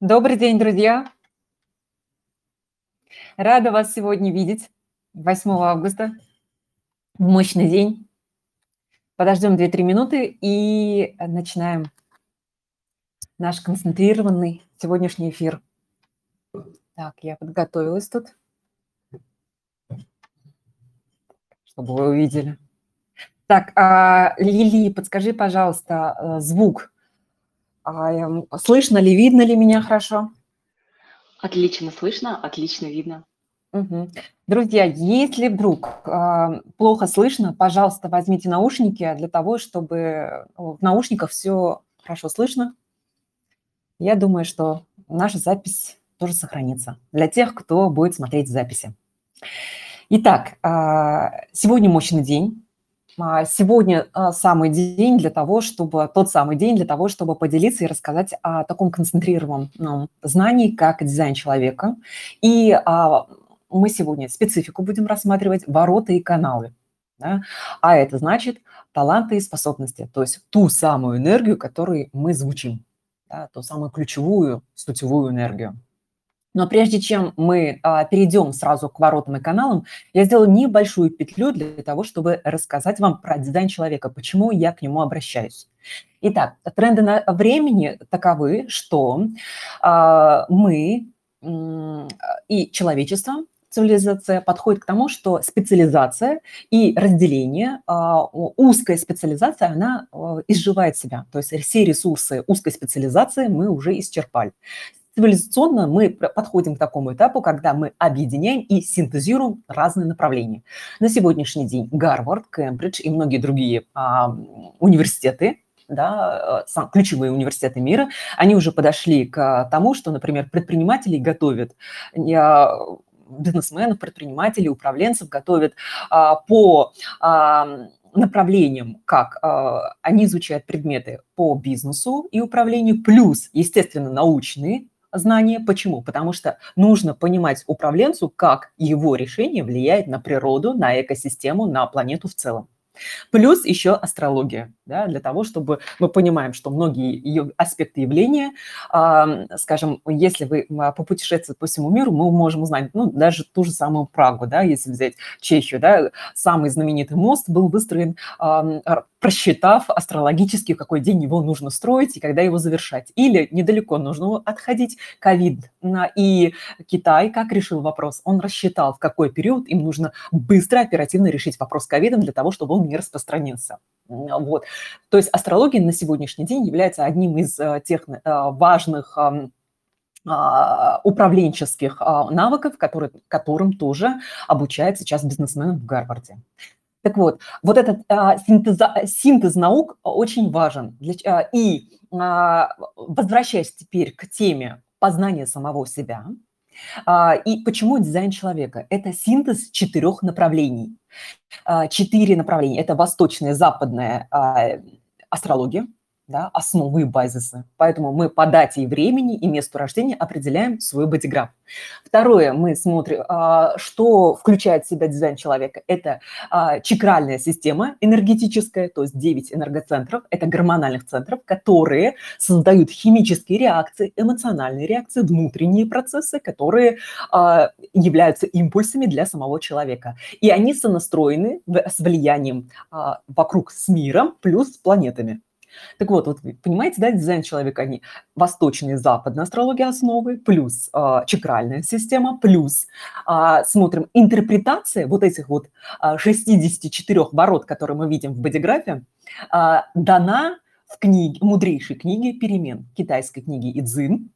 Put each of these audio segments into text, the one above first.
Добрый день, друзья! Рада вас сегодня видеть, 8 августа. Мощный день. Подождем 2-3 минуты и начинаем наш концентрированный сегодняшний эфир. Так, я подготовилась тут, чтобы вы увидели. Так, а, Лили, подскажи, пожалуйста, э, звук слышно ли, видно ли меня хорошо? Отлично слышно, отлично видно. Мгм. Друзья, если вдруг а, плохо слышно, пожалуйста, возьмите наушники для того, чтобы в наушниках все хорошо слышно. Я думаю, что наша запись тоже сохранится для тех, кто будет смотреть записи. Итак, а, сегодня мощный день. А, сегодня а, самый день для того, чтобы, тот самый день для того, чтобы поделиться и рассказать о таком концентрированном знании, как дизайн человека. И а, мы сегодня специфику будем рассматривать, ворота и каналы. Да? А это значит таланты и способности, то есть ту самую энергию, которой мы звучим, да? ту самую ключевую сутевую энергию. Но прежде чем мы а, перейдем сразу к воротам и каналам, я сделаю небольшую петлю для того, чтобы рассказать вам про дизайн человека, почему я к нему обращаюсь. Итак, тренды на времени таковы, что а, мы и человечество, цивилизация подходит к тому, что специализация и разделение, а, узкая специализация, она а, изживает себя. То есть все ресурсы узкой специализации мы уже исчерпали цивилизационно мы подходим к такому этапу, когда мы объединяем и синтезируем разные направления. На сегодняшний день Гарвард, Кембридж и многие другие а, университеты да, э, ключевые университеты мира, они уже подошли к тому, что, например, предпринимателей готовят бизнесменов, предпринимателей, управленцев готовят а, по а, направлениям, как э, они изучают предметы по бизнесу и управлению, плюс, естественно, научные знания. Почему? Потому что нужно понимать управленцу, как его решение влияет на природу, на экосистему, на планету в целом. Плюс еще астрология, да, для того, чтобы мы понимаем, что многие ее аспекты явления, скажем, если вы попутешествуете по всему миру, мы можем узнать, ну, даже ту же самую Прагу, да, если взять Чехию, да, самый знаменитый мост был выстроен просчитав астрологически, в какой день его нужно строить и когда его завершать. Или недалеко нужно отходить ковид. И Китай как решил вопрос? Он рассчитал, в какой период им нужно быстро, оперативно решить вопрос ковидом для того, чтобы он не распространился. Вот. То есть астрология на сегодняшний день является одним из э, тех э, важных а, управленческих а, навыков, которые, которым тоже обучают сейчас бизнесмены в Гарварде. Так вот, вот этот а, синтез, синтез наук очень важен. Для, а, и возвращаясь теперь к теме познания самого себя, и почему дизайн человека? Это синтез четырех направлений. А, четыре направления. Это восточная, западная а, астрология, да, основы и базисы. Поэтому мы по дате и времени и месту рождения определяем свой бодиграф. Второе, мы смотрим, а, что включает в себя дизайн человека. Это а, чакральная система энергетическая, то есть 9 энергоцентров, это гормональных центров, которые создают химические реакции, эмоциональные реакции, внутренние процессы, которые а, являются импульсами для самого человека. И они сонастроены с влиянием вокруг с миром плюс с планетами. Так вот, вот понимаете, да, дизайн человека, они восточные и западные астрологии основы, плюс э, чакральная система, плюс э, смотрим интерпретация вот этих вот э, 64 ворот, которые мы видим в бодиграфе, э, дана в книге, мудрейшей книге перемен, китайской книги Идзин,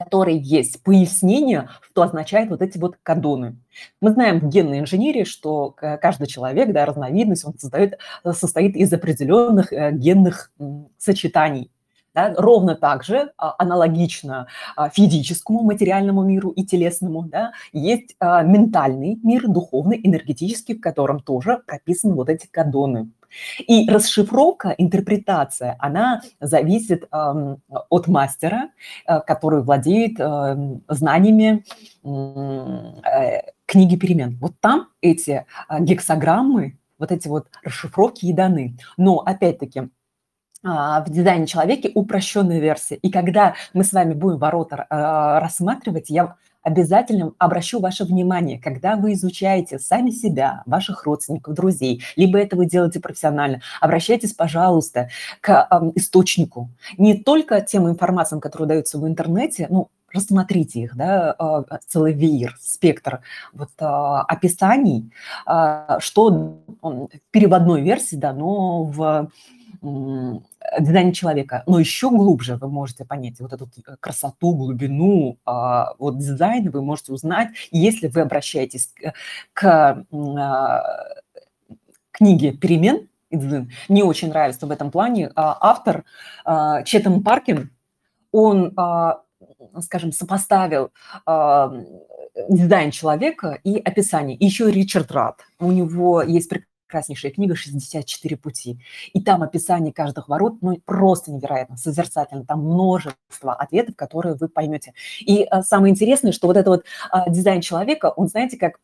которой есть пояснение, что означает вот эти вот кадоны. Мы знаем в генной инженерии, что каждый человек, да, разновидность, он создает, состоит из определенных э, генных сочетаний. Да, ровно так же, а, аналогично а, физическому, материальному миру и телесному, да, есть а, ментальный мир, духовный, энергетический, в котором тоже прописаны вот эти кадоны. И расшифровка, интерпретация, она зависит э, от мастера, э, который владеет э, знаниями э, книги перемен. Вот там эти э, гексограммы, вот эти вот расшифровки и даны. Но опять-таки а, в дизайне человеке упрощенная версия. И когда мы с вами будем ворота рассматривать, я обязательно обращу ваше внимание, когда вы изучаете сами себя, ваших родственников, друзей, либо это вы делаете профессионально, обращайтесь, пожалуйста, к источнику. Не только тем информациям, которые даются в интернете, ну, рассмотрите их, да, а, целый веер, спектр вот, описаний, что в переводной версии дано в дизайне человека. Но еще глубже вы можете понять вот эту э, красоту, глубину а, вот дизайна вы можете узнать, если вы обращаетесь к, а, книге «Перемен», мне очень нравится в этом плане а, автор Четом Паркин, он, скажем, сопоставил дизайн человека и описание. еще Ричард Рад. У него есть прекраснейшая книга «64 пути». И там описание каждых ворот, ну, просто невероятно, созерцательно. Там множество ответов, которые вы поймете. И а, самое интересное, что вот этот вот а, дизайн человека, он, знаете, как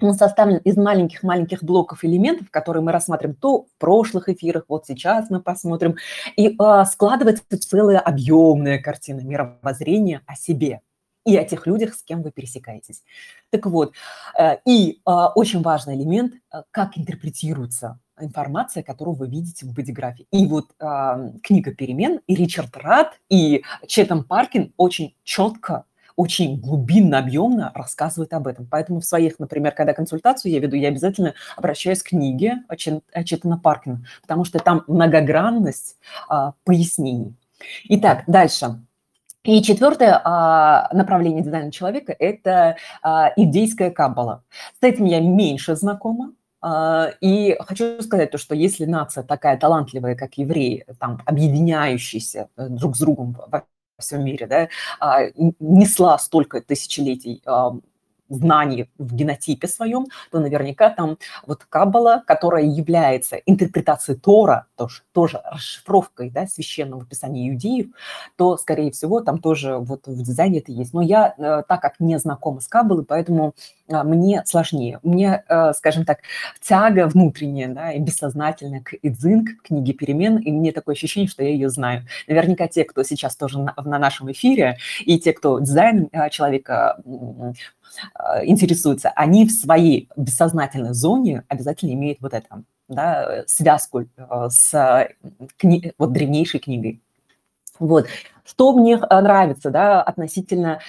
он составлен из маленьких-маленьких блоков элементов, которые мы рассматриваем то в прошлых эфирах, вот сейчас мы посмотрим, и э, складывается целая объемная картина мировоззрения о себе и о тех людях, с кем вы пересекаетесь. Так вот, э, и а, очень важный элемент, э, как интерпретируется информация, которую вы видите в бодиграфе. И вот а, книга «Перемен» и Ричард Рад, и Четом Паркин очень четко очень глубинно, объемно рассказывают об этом. Поэтому в своих, например, когда консультацию я веду, я обязательно обращаюсь к книге Четана Паркина, потому что там многогранность а, пояснений. Итак, дальше. И четвертое а, направление дизайна человека – это а, идейская каббала. С этим я меньше знакома, а, и хочу сказать то, что если нация такая талантливая, как евреи, там, объединяющиеся э, друг с другом во всем мире, да, несла столько тысячелетий знаний в генотипе своем, то наверняка там вот Каббала, которая является интерпретацией Тора, тоже, тоже расшифровкой да, священного писания иудеев, то, скорее всего, там тоже вот в дизайне это есть. Но я, э, так как не знакома с Каббалой, поэтому а, мне сложнее. Мне, э, скажем так, тяга внутренняя да, и бессознательная к Идзин, к книге перемен, и мне такое ощущение, что я ее знаю. Наверняка те, кто сейчас тоже на, на нашем эфире, и те, кто дизайн э, человека Э, интересуются, они в своей бессознательной зоне обязательно имеют вот это, да, связку э, с кни... вот древнейшей книгой. Вот. Что мне э, нравится да, относительно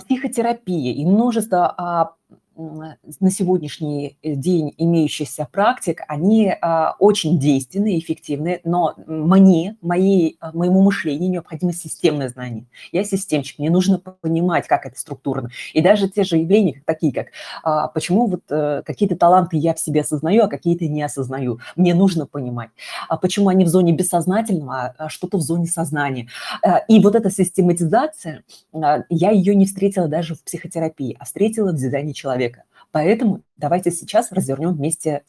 психотерапии и множество а, на сегодняшний э, день имеющихся практик, они а, очень действенны, эффективны, но мне, моей, а, моему мышлению необходимо системное знание. Я системчик, мне нужно понимать, как это структурно. И даже те же явления, такие как а, почему вот а, какие-то таланты я в себе осознаю, а какие-то не осознаю. Мне нужно понимать. А почему они в зоне бессознательного, а что-то в зоне сознания. И вот эта систематизация, я ее не встретила даже в психотерапии, а встретила в дизайне человека. Поэтому давайте сейчас развернем вместе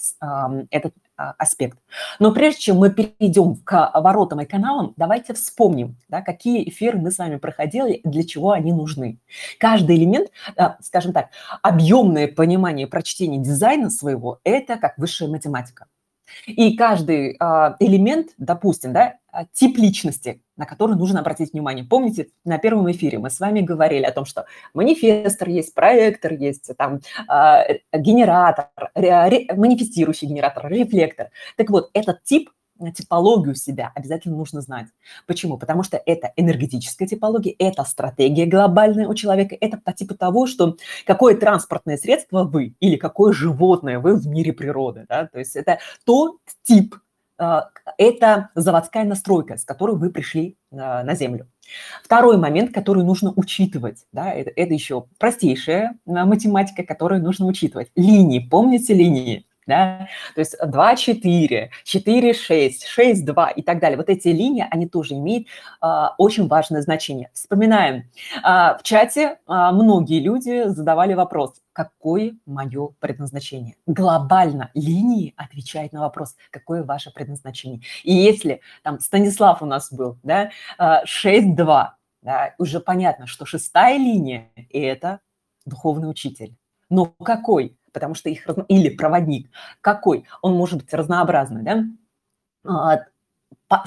этот э, аспект. Но прежде чем мы перейдем к воротам и каналам, давайте вспомним, да, какие эфиры мы с вами проходили и для чего они нужны. Каждый элемент, э, скажем так, объемное понимание прочтения дизайна своего – это как высшая математика. И каждый э, элемент, допустим, да, тип личности, на который нужно обратить внимание. Помните, на первом эфире мы с вами говорили о том, что манифестор есть, проектор есть, там, э, генератор, ре, манифестирующий генератор, рефлектор. Так вот, этот тип типологию себя обязательно нужно знать. Почему? Потому что это энергетическая типология, это стратегия глобальная у человека, это по типу того, что какое транспортное средство вы или какое животное вы в мире природы. Да? То есть это тот тип а, это заводская настройка, с которой вы пришли а, на Землю. Второй момент, который нужно учитывать, да, это, это еще простейшая а, математика, которую нужно учитывать. Линии, помните линии? Да? То есть 2, 4, 4, 6, 6, 2 и так далее. Вот эти линии, они тоже имеют а, очень важное значение. Вспоминаем, а, в чате а, многие люди задавали вопрос, какое мое предназначение? Глобально линии отвечают на вопрос, какое ваше предназначение. И если там Станислав у нас был, да, 6-2, да, уже понятно, что шестая линия – это духовный учитель. Но какой? Потому что их... Или проводник. Какой? Он может быть разнообразный, да? А,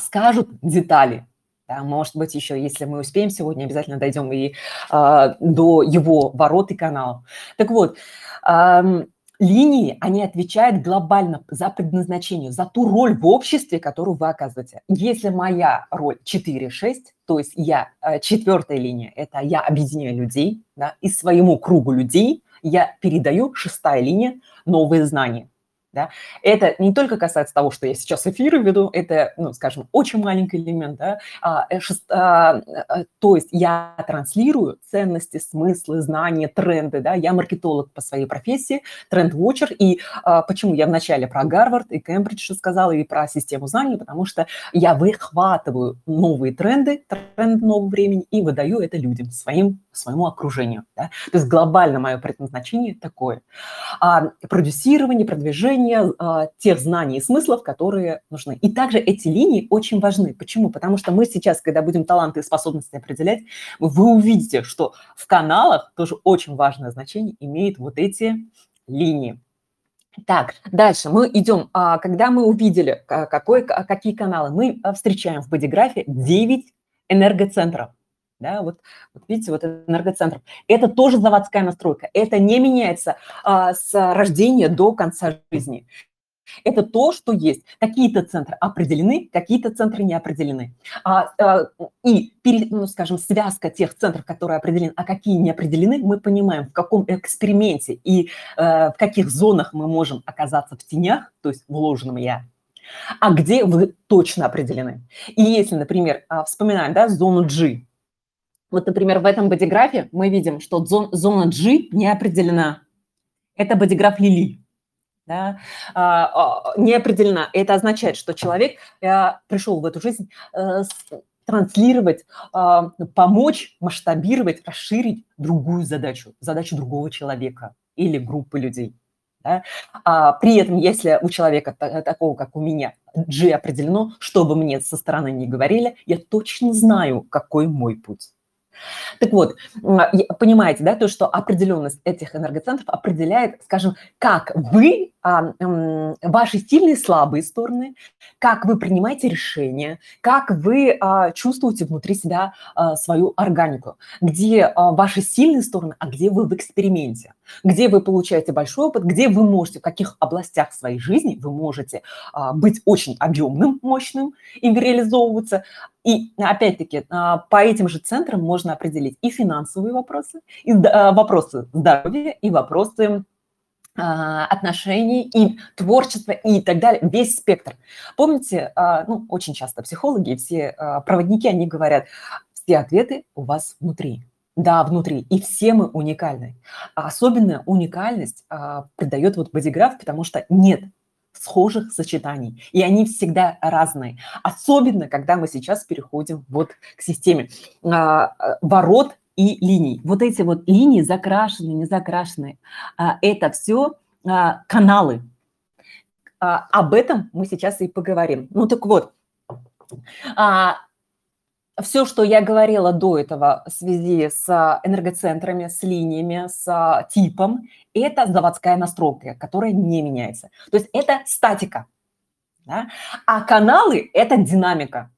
скажут детали, да, может быть, еще, если мы успеем сегодня, обязательно дойдем и э, до его ворот и канала. Так вот, э, линии, они отвечают глобально за предназначение, за ту роль в обществе, которую вы оказываете. Если моя роль 4-6, то есть я, э, четвертая линия, это я объединяю людей, да, и своему кругу людей я передаю, шестая линия, новые знания. Да? Это не только касается того, что я сейчас эфиры веду, это, ну, скажем, очень маленький элемент, да? а, э, шест, а, а, то есть я транслирую ценности, смыслы, знания, тренды, да? я маркетолог по своей профессии, тренд-вотчер, и а, почему я вначале про Гарвард и Кембридж сказала, и про систему знаний, потому что я выхватываю новые тренды, тренды нового времени, и выдаю это людям, своим, своему окружению. Да? То есть глобально мое предназначение такое. А, продюсирование, продвижение, получения а, тех знаний и смыслов, которые нужны. И также эти линии очень важны. Почему? Потому что мы сейчас, когда будем таланты и способности определять, вы увидите, что в каналах тоже очень важное значение имеют вот эти линии. Так, дальше мы идем. А, когда мы увидели, какой, какие каналы, мы встречаем в бодиграфе 9 энергоцентров. Да, вот, вот видите, вот энергоцентр. Это тоже заводская настройка. Это не меняется а, с рождения до конца жизни. Это то, что есть. Какие-то центры определены, какие-то центры не определены. А, а, и, ну, скажем, связка тех центров, которые определены, а какие не определены, мы понимаем, в каком эксперименте и э, в каких зонах мы можем оказаться в тенях, то есть вложенном я, а где вы точно определены. И если, например, а, вспоминаем да, зону G, вот, например, в этом бодиграфе мы видим, что зона G не определена. Это бодиграф Лили. Да? А, а, не определена. Это означает, что человек а, пришел в эту жизнь а, транслировать, а, помочь масштабировать, расширить другую задачу, задачу другого человека или группы людей. Да? А при этом, если у человека такого, как у меня, G определено, что бы мне со стороны не говорили, я точно знаю, какой мой путь. Так вот, понимаете, да, то, что определенность этих энергоцентров определяет, скажем, как вы, а, ваши сильные и слабые стороны, как вы принимаете решения, как вы а, чувствуете внутри себя а, свою органику, где а, ваши сильные стороны, а где вы в эксперименте, где вы получаете большой опыт, где вы можете, в каких областях своей жизни вы можете а, быть очень объемным, мощным и реализовываться, и опять-таки а, по этим же центрам можно определить и финансовые вопросы, и а, вопросы здоровья, и вопросы а, отношений, и творчества, и так далее, весь спектр. Помните, ну, очень часто психологи, все проводники, они говорят, все ответы у вас внутри. Да, внутри. И все мы уникальны. А особенно уникальность а, придает вот бодиграф, потому что нет схожих сочетаний, и они всегда разные. Особенно, когда мы сейчас переходим вот к системе а, ворот и линий. Вот эти вот линии закрашенные, не закрашенные, а, это все а, каналы. А, об этом мы сейчас и поговорим. Ну так вот, все, что я говорила до этого в связи с энергоцентрами, с линиями, с типом, это заводская настройка, которая не меняется. То есть это статика. Да? А каналы – это динамика.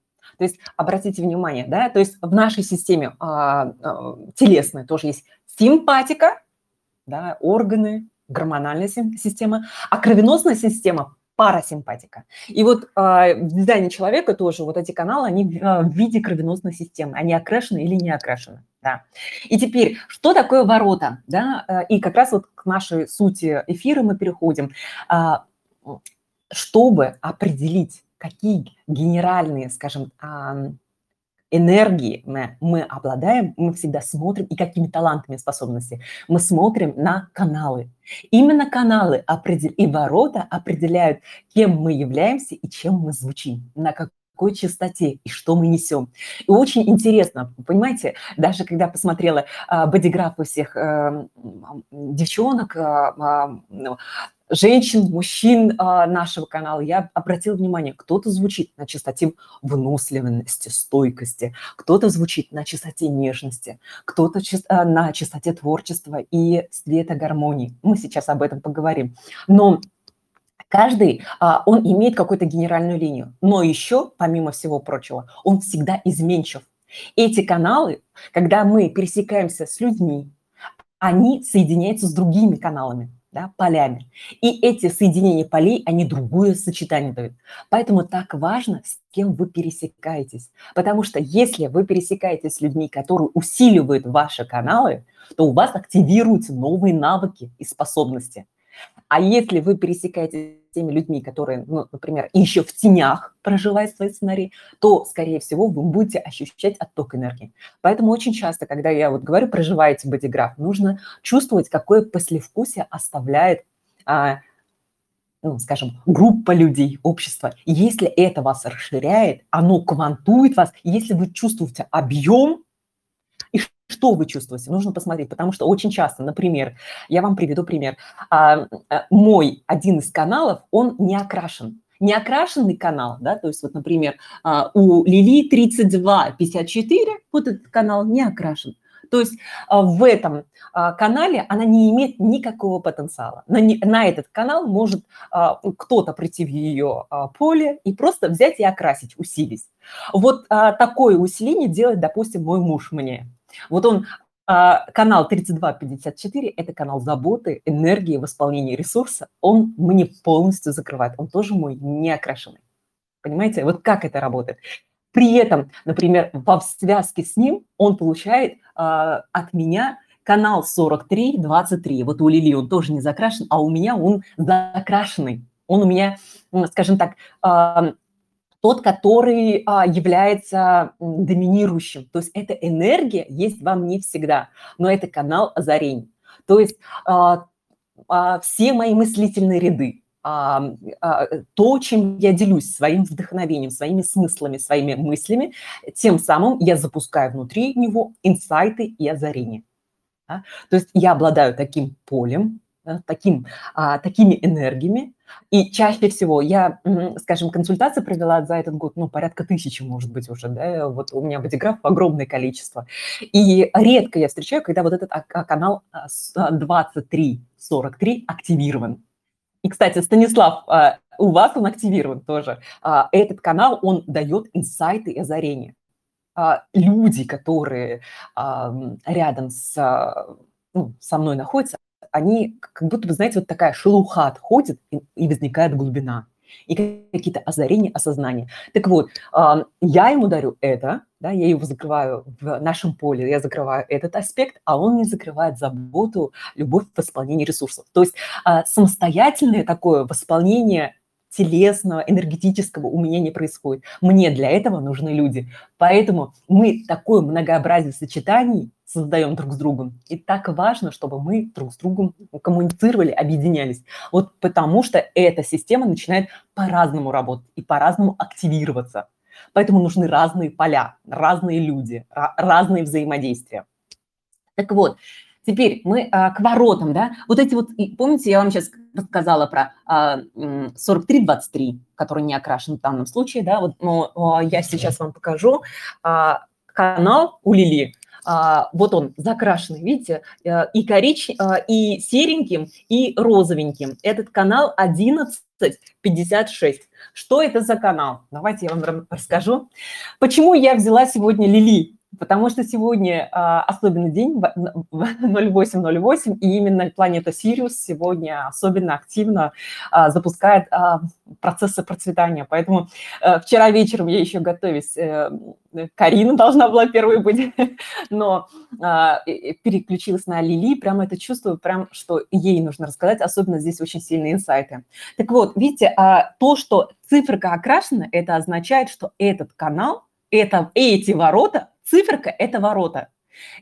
То есть обратите внимание, да, то есть в нашей системе а, а, телесной тоже есть симпатика, да, органы, гормональная система, а кровеносная система парасимпатика. И вот э, в дизайне человека тоже вот эти каналы, они э, в виде кровеносной системы, они окрашены или не окрашены. Да. И теперь, что такое ворота? Да? Э, и как раз вот к нашей сути эфира мы переходим. Чтобы определить, какие генеральные, скажем, энергии мы, мы обладаем, мы всегда смотрим, и какими талантами, способностями, мы смотрим на каналы. Именно каналы определ... и ворота определяют, кем мы являемся и чем мы звучим, на какой частоте и что мы несем. И очень интересно, понимаете, даже когда посмотрела э, бодиграфы всех э, девчонок, э, э, женщин, мужчин а, нашего канала, я обратила внимание, кто-то звучит на частоте выносливости, стойкости, кто-то звучит на частоте нежности, кто-то а, на частоте творчества и света гармонии. Мы сейчас об этом поговорим. Но Каждый, а, он имеет какую-то генеральную линию, но еще, помимо всего прочего, он всегда изменчив. Эти каналы, когда мы пересекаемся с людьми, они соединяются с другими каналами, да, полями. И эти соединения полей, они другое сочетание дают. Поэтому так важно, с кем вы пересекаетесь. Потому что если вы пересекаетесь с людьми, которые усиливают ваши каналы, то у вас активируются новые навыки и способности. А если вы пересекаетесь с теми людьми, которые, ну, например, еще в тенях проживают свои сценарии, то, скорее всего, вы будете ощущать отток энергии. Поэтому очень часто, когда я вот говорю, проживаете бодиграф, нужно чувствовать, какое послевкусие оставляет а, ну, скажем, группа людей, общество. Если это вас расширяет, оно квантует вас, если вы чувствуете объем, и что вы чувствуете? Нужно посмотреть, потому что очень часто, например, я вам приведу пример. А, а, мой один из каналов, он не окрашен. Не окрашенный канал, да, то есть вот, например, а, у Лили 3254, вот этот канал не окрашен. То есть в этом канале она не имеет никакого потенциала. На, на этот канал может кто-то прийти в ее поле и просто взять и окрасить, усилить. Вот такое усиление делает, допустим, мой муж мне. Вот он, а, канал 3254 – это канал заботы, энергии, восполнения ресурса. Он мне полностью закрывает. Он тоже мой не окрашенный. Понимаете? Вот как это работает. При этом, например, во связке с ним он получает а, от меня канал 4323. Вот у Лили он тоже не закрашен, а у меня он закрашенный. Он у меня, скажем так, тот, который а, является доминирующим. То есть эта энергия есть вам не всегда, но это канал озарений. То есть а, а, все мои мыслительные ряды, а, а, то, чем я делюсь своим вдохновением, своими смыслами, своими мыслями, тем самым я запускаю внутри него инсайты и озарения. Да? То есть я обладаю таким полем, таким, а, такими энергиями. И чаще всего я, скажем, консультации провела за этот год, ну, порядка тысячи, может быть, уже, да, вот у меня бодиграф огромное количество. И редко я встречаю, когда вот этот канал 2343 а, активирован. И, кстати, Станислав, а, у вас он активирован тоже. Этот канал, он дает инсайты и озарения. Люди, которые рядом с, ну, со мной находятся, они как будто бы, знаете, вот такая шелуха отходит, и, и возникает глубина, и какие-то озарения, осознания. Так вот, я ему дарю это, да, я его закрываю в нашем поле, я закрываю этот аспект, а он мне закрывает заботу, любовь в восполнении ресурсов. То есть а, самостоятельное такое восполнение телесного, энергетического у меня не происходит. Мне для этого нужны люди. Поэтому мы такое многообразие сочетаний создаем друг с другом. И так важно, чтобы мы друг с другом коммуницировали, объединялись. Вот потому что эта система начинает по-разному работать и по-разному активироваться. Поэтому нужны разные поля, разные люди, разные взаимодействия. Так вот, Теперь мы а, к воротам, да, вот эти вот, помните, я вам сейчас рассказала про а, 4323, который не окрашен в данном случае, да, вот, но а, я сейчас вам покажу а, канал у Лили, а, вот он закрашенный, видите, э, и коричневым, и сереньким, и розовеньким. Этот канал 1156. Что это за канал? Давайте я вам расскажу. Почему я взяла сегодня Лили? Потому что сегодня а, особенный день, 0808, и именно планета Сириус сегодня особенно активно а, запускает а, процессы процветания. Поэтому а, вчера вечером я еще готовюсь, а, Карина должна была первой быть, но переключилась на Лили, прямо это чувствую, прям, что ей нужно рассказать, особенно здесь очень сильные инсайты. Так вот, видите, то, что циферка окрашена, это означает, что этот канал, это, эти ворота Циферка – это ворота.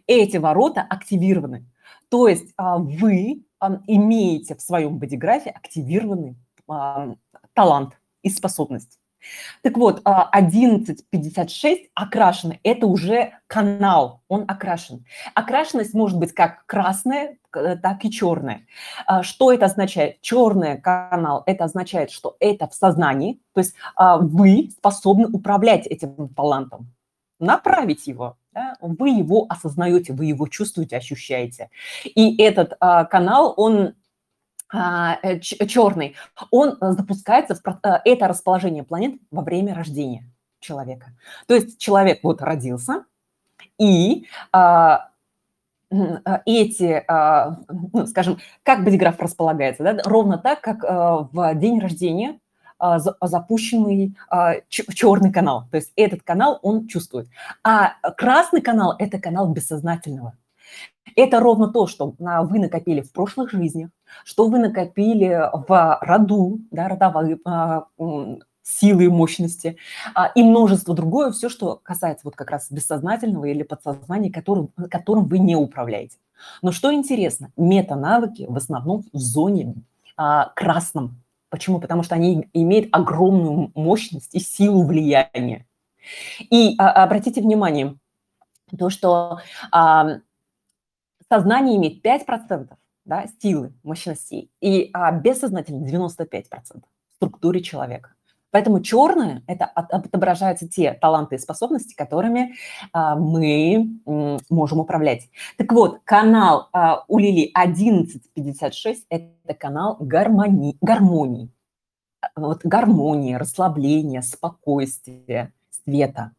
Эти ворота активированы. То есть а, вы имеете в своем бодиграфе активированный а, талант и способность. Так вот, 1156 а, окрашены, это уже канал, он окрашен. Окрашенность может быть как красная, так и черная. Что это означает? Черный канал, это означает, что это в сознании, то есть вы способны управлять этим талантом направить его. Да? Вы его осознаете, вы его чувствуете, ощущаете. И этот а, канал, он а, э, черный, он э, запускается, в, э, это расположение планет во время рождения человека. То есть человек вот родился, и а, эти, а, ну, скажем, как бодиграф располагается, да, ровно так, как в день рождения запущенный черный канал. То есть этот канал он чувствует. А красный канал – это канал бессознательного. Это ровно то, что вы накопили в прошлых жизнях, что вы накопили в роду, да, родовые а, силы и мощности, а, и множество другое, все, что касается вот как раз бессознательного или подсознания, которым, которым вы не управляете. Но что интересно, мета-навыки в основном в зоне а, красном. Почему? Потому что они имеют огромную мощность и силу влияния. И а, обратите внимание, то, что а, сознание имеет 5% да, силы, мощностей, и а, бессознательно 95% в структуре человека. Поэтому черное – это отображаются те таланты и способности, которыми а, мы можем управлять. Так вот, канал а, у Лили 1156 – это канал гармонии, гармонии. Вот гармония, расслабление, спокойствие, света.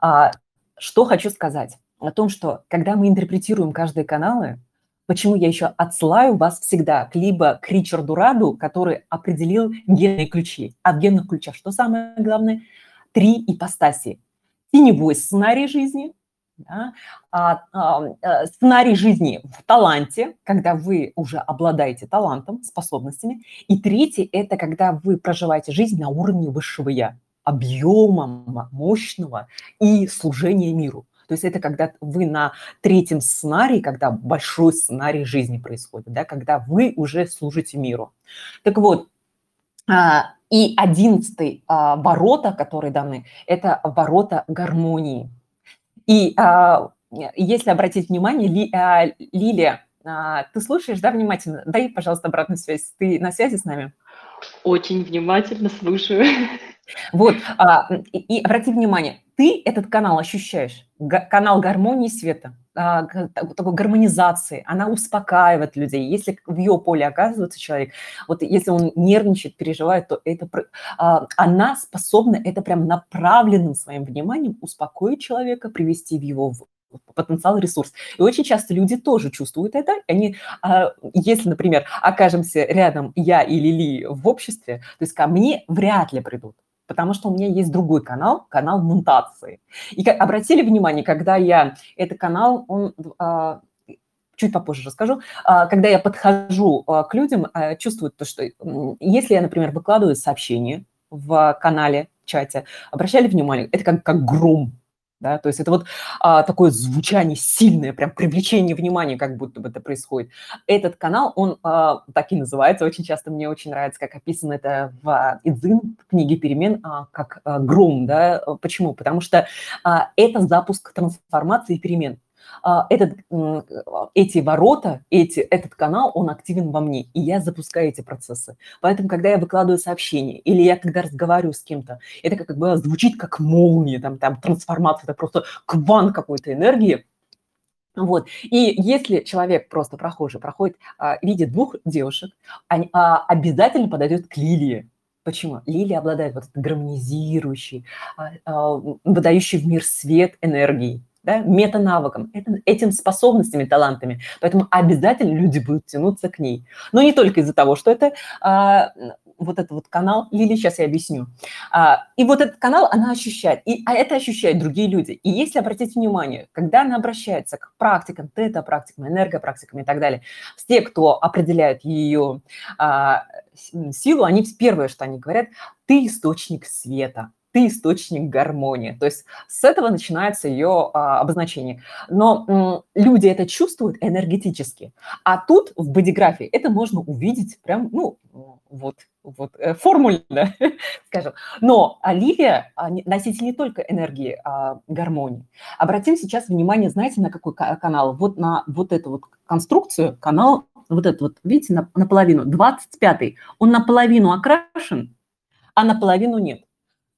А, что хочу сказать? о том, что когда мы интерпретируем каждые каналы, почему я еще отсылаю вас всегда либо к Ричарду Раду, который определил генные ключи. А генных ключах что самое главное? Три ипостаси. Теневой сценарий жизни, да, а, а, а, сценарий жизни в таланте, когда вы уже обладаете талантом, способностями. И третий – это когда вы проживаете жизнь на уровне высшего «я», объемом мощного и служения миру. То есть это когда вы на третьем сценарии, когда большой сценарий жизни происходит, да, когда вы уже служите миру. Так вот, а, и одиннадцатый а, ворота, которые даны, это ворота гармонии. И а, если обратить внимание, Лилия, ты слушаешь, да, внимательно? Дай, пожалуйста, обратную связь. Ты на связи с нами? Очень внимательно слушаю. Вот, и, и обрати внимание, ты этот канал ощущаешь, канал гармонии света, а, такой гармонизации, она успокаивает людей. Если в ее поле оказывается человек, вот если он нервничает, переживает, то это, а, она способна это прям направленным своим вниманием успокоить человека, привести в его потенциал, ресурс. И очень часто люди тоже чувствуют это. Они, а, если, например, окажемся рядом я или Ли в обществе, то есть ко мне вряд ли придут потому что у меня есть другой канал, канал мутации. И как, обратили внимание, когда я, этот канал, он а, чуть попозже расскажу, а, когда я подхожу а, к людям, а, чувствую то, что если я, например, выкладываю сообщение в канале, в чате, обращали внимание, это как, как гром да, то есть это вот а, такое звучание сильное, прям привлечение внимания, как будто бы это происходит. Этот канал, он а, так и называется, очень часто мне очень нравится, как описано это в Идзин, в книге «Перемен», а, как а, гром, да, почему? Потому что а, это запуск трансформации и перемен. А, этот, эти ворота, эти, этот канал, он активен во мне, и я запускаю эти процессы. Поэтому, когда я выкладываю сообщение, или я когда разговариваю с кем-то, это как бы звучит как молния, там, там трансформация, это просто квант какой-то энергии, вот. И если человек просто прохожий проходит, а, видит двух девушек, они, а, обязательно подойдет к Лилии. Почему? Лилия обладает вот гармонизирующей, а, а, выдающей в мир свет энергией да, метанавыком, этим способностями, талантами. Поэтому обязательно люди будут тянуться к ней. Но не только из-за того, что это а, вот этот вот канал, Лили, сейчас я объясню. А, и вот этот канал она ощущает, и, а это ощущают другие люди. И если обратить внимание, когда она обращается к практикам, тета-практикам, энергопрактикам и так далее, все, кто определяет ее а, силу, они первое, что они говорят, ты источник света, ты источник гармонии. То есть с этого начинается ее а, обозначение. Но м, люди это чувствуют энергетически. А тут в бодиграфии это можно увидеть прям, ну, вот, вот э, формульно, скажем. Но Оливия а, носитель не только энергии а, гармонии. Обратим сейчас внимание, знаете, на какой канал? Вот на вот эту вот конструкцию, канал, вот этот вот, видите, на, наполовину, 25-й. Он наполовину окрашен, а наполовину нет.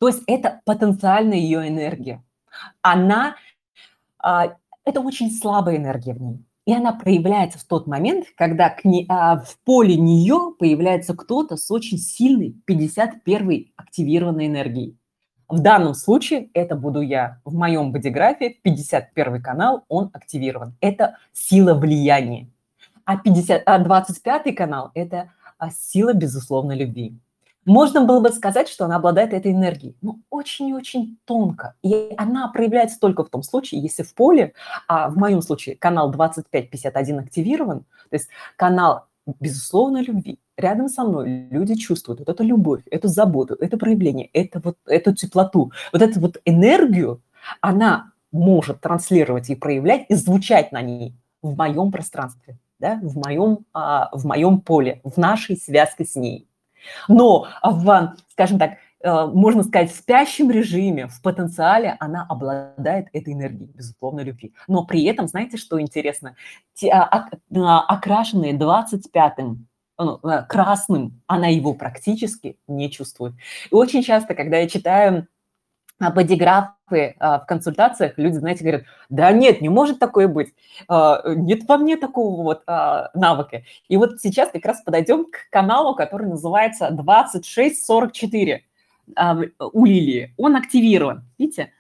То есть это потенциальная ее энергия. Она, а, это очень слабая энергия в ней. И она проявляется в тот момент, когда к не, а, в поле нее появляется кто-то с очень сильной 51-й активированной энергией. В данном случае это буду я. В моем бодиграфе 51 канал, он активирован. Это сила влияния. А, 50, а 25 канал – это а, сила безусловной любви. Можно было бы сказать, что она обладает этой энергией, но очень и очень тонко. И она проявляется только в том случае, если в поле, а в моем случае канал 2551 активирован, то есть канал безусловной любви. Рядом со мной люди чувствуют вот эту любовь, эту заботу, это проявление, это вот, эту теплоту, вот эту вот энергию, она может транслировать и проявлять, и звучать на ней в моем пространстве, да, в, моем, а, в моем поле, в нашей связке с ней. Но в, скажем так, э, можно сказать, в спящем режиме, в потенциале она обладает этой энергией, безусловно, любви. Но при этом, знаете, что интересно? Те, а, а, окрашенные 25-м ну, э, красным, она его практически не чувствует. И очень часто, когда я читаю а, бодиграфы а, в консультациях, люди, знаете, говорят, да нет, не может такое быть, а, нет во мне такого вот навыка. И вот сейчас как раз подойдем к каналу, который называется 2644 у Лилии. Он активирован, видите,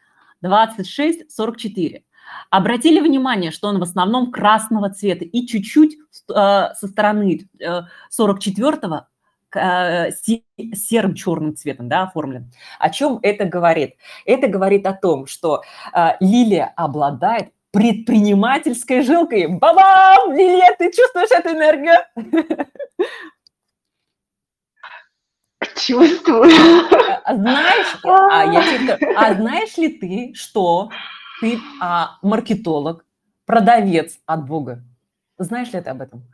2644. Обратили внимание, что он в основном красного цвета и чуть-чуть со стороны 44-го Э, серым черным цветом да, оформлен. О чем это говорит? Это говорит о том, что э, лилия обладает предпринимательской жилкой. Бабам! Лилия, ты чувствуешь эту энергию? Чувствую. А, знаешь, а, я тебе, а знаешь ли ты, что ты а, маркетолог, продавец от Бога? Знаешь ли ты об этом?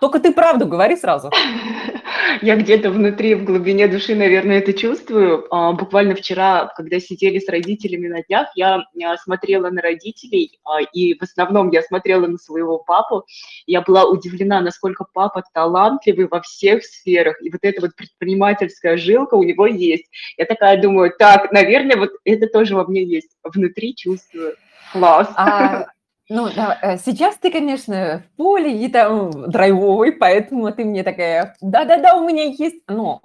Только ты правду говори сразу. Я где-то внутри, в глубине души, наверное, это чувствую. А, буквально вчера, когда сидели с родителями на днях, я а, смотрела на родителей, а, и в основном я смотрела на своего папу. Я была удивлена, насколько папа талантливый во всех сферах. И вот эта вот предпринимательская жилка у него есть. Я такая думаю, так, наверное, вот это тоже во мне есть. Внутри чувствую. Класс. А, ну, да, э, сейчас ты, конечно, в поле и там драйвовый, поэтому ты мне такая, да-да-да, у меня есть. Но,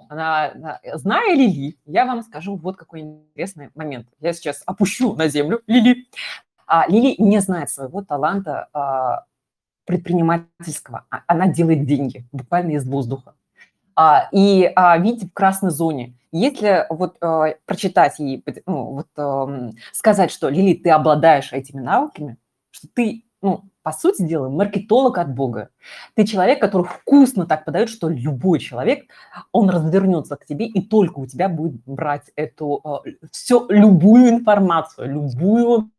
зная Лили, я вам скажу вот какой интересный момент. Я сейчас опущу на землю Лили. А Лили не знает своего таланта а, предпринимательского. А, она делает деньги буквально из воздуха. А, и а, видите, в красной зоне. Если вот а, прочитать ей, ну, вот, а, сказать, что Лили, ты обладаешь этими навыками, что ты, ну, по сути дела, маркетолог от Бога. Ты человек, который вкусно так подает, что любой человек, он развернется к тебе и только у тебя будет брать эту а, все, любую информацию, любую,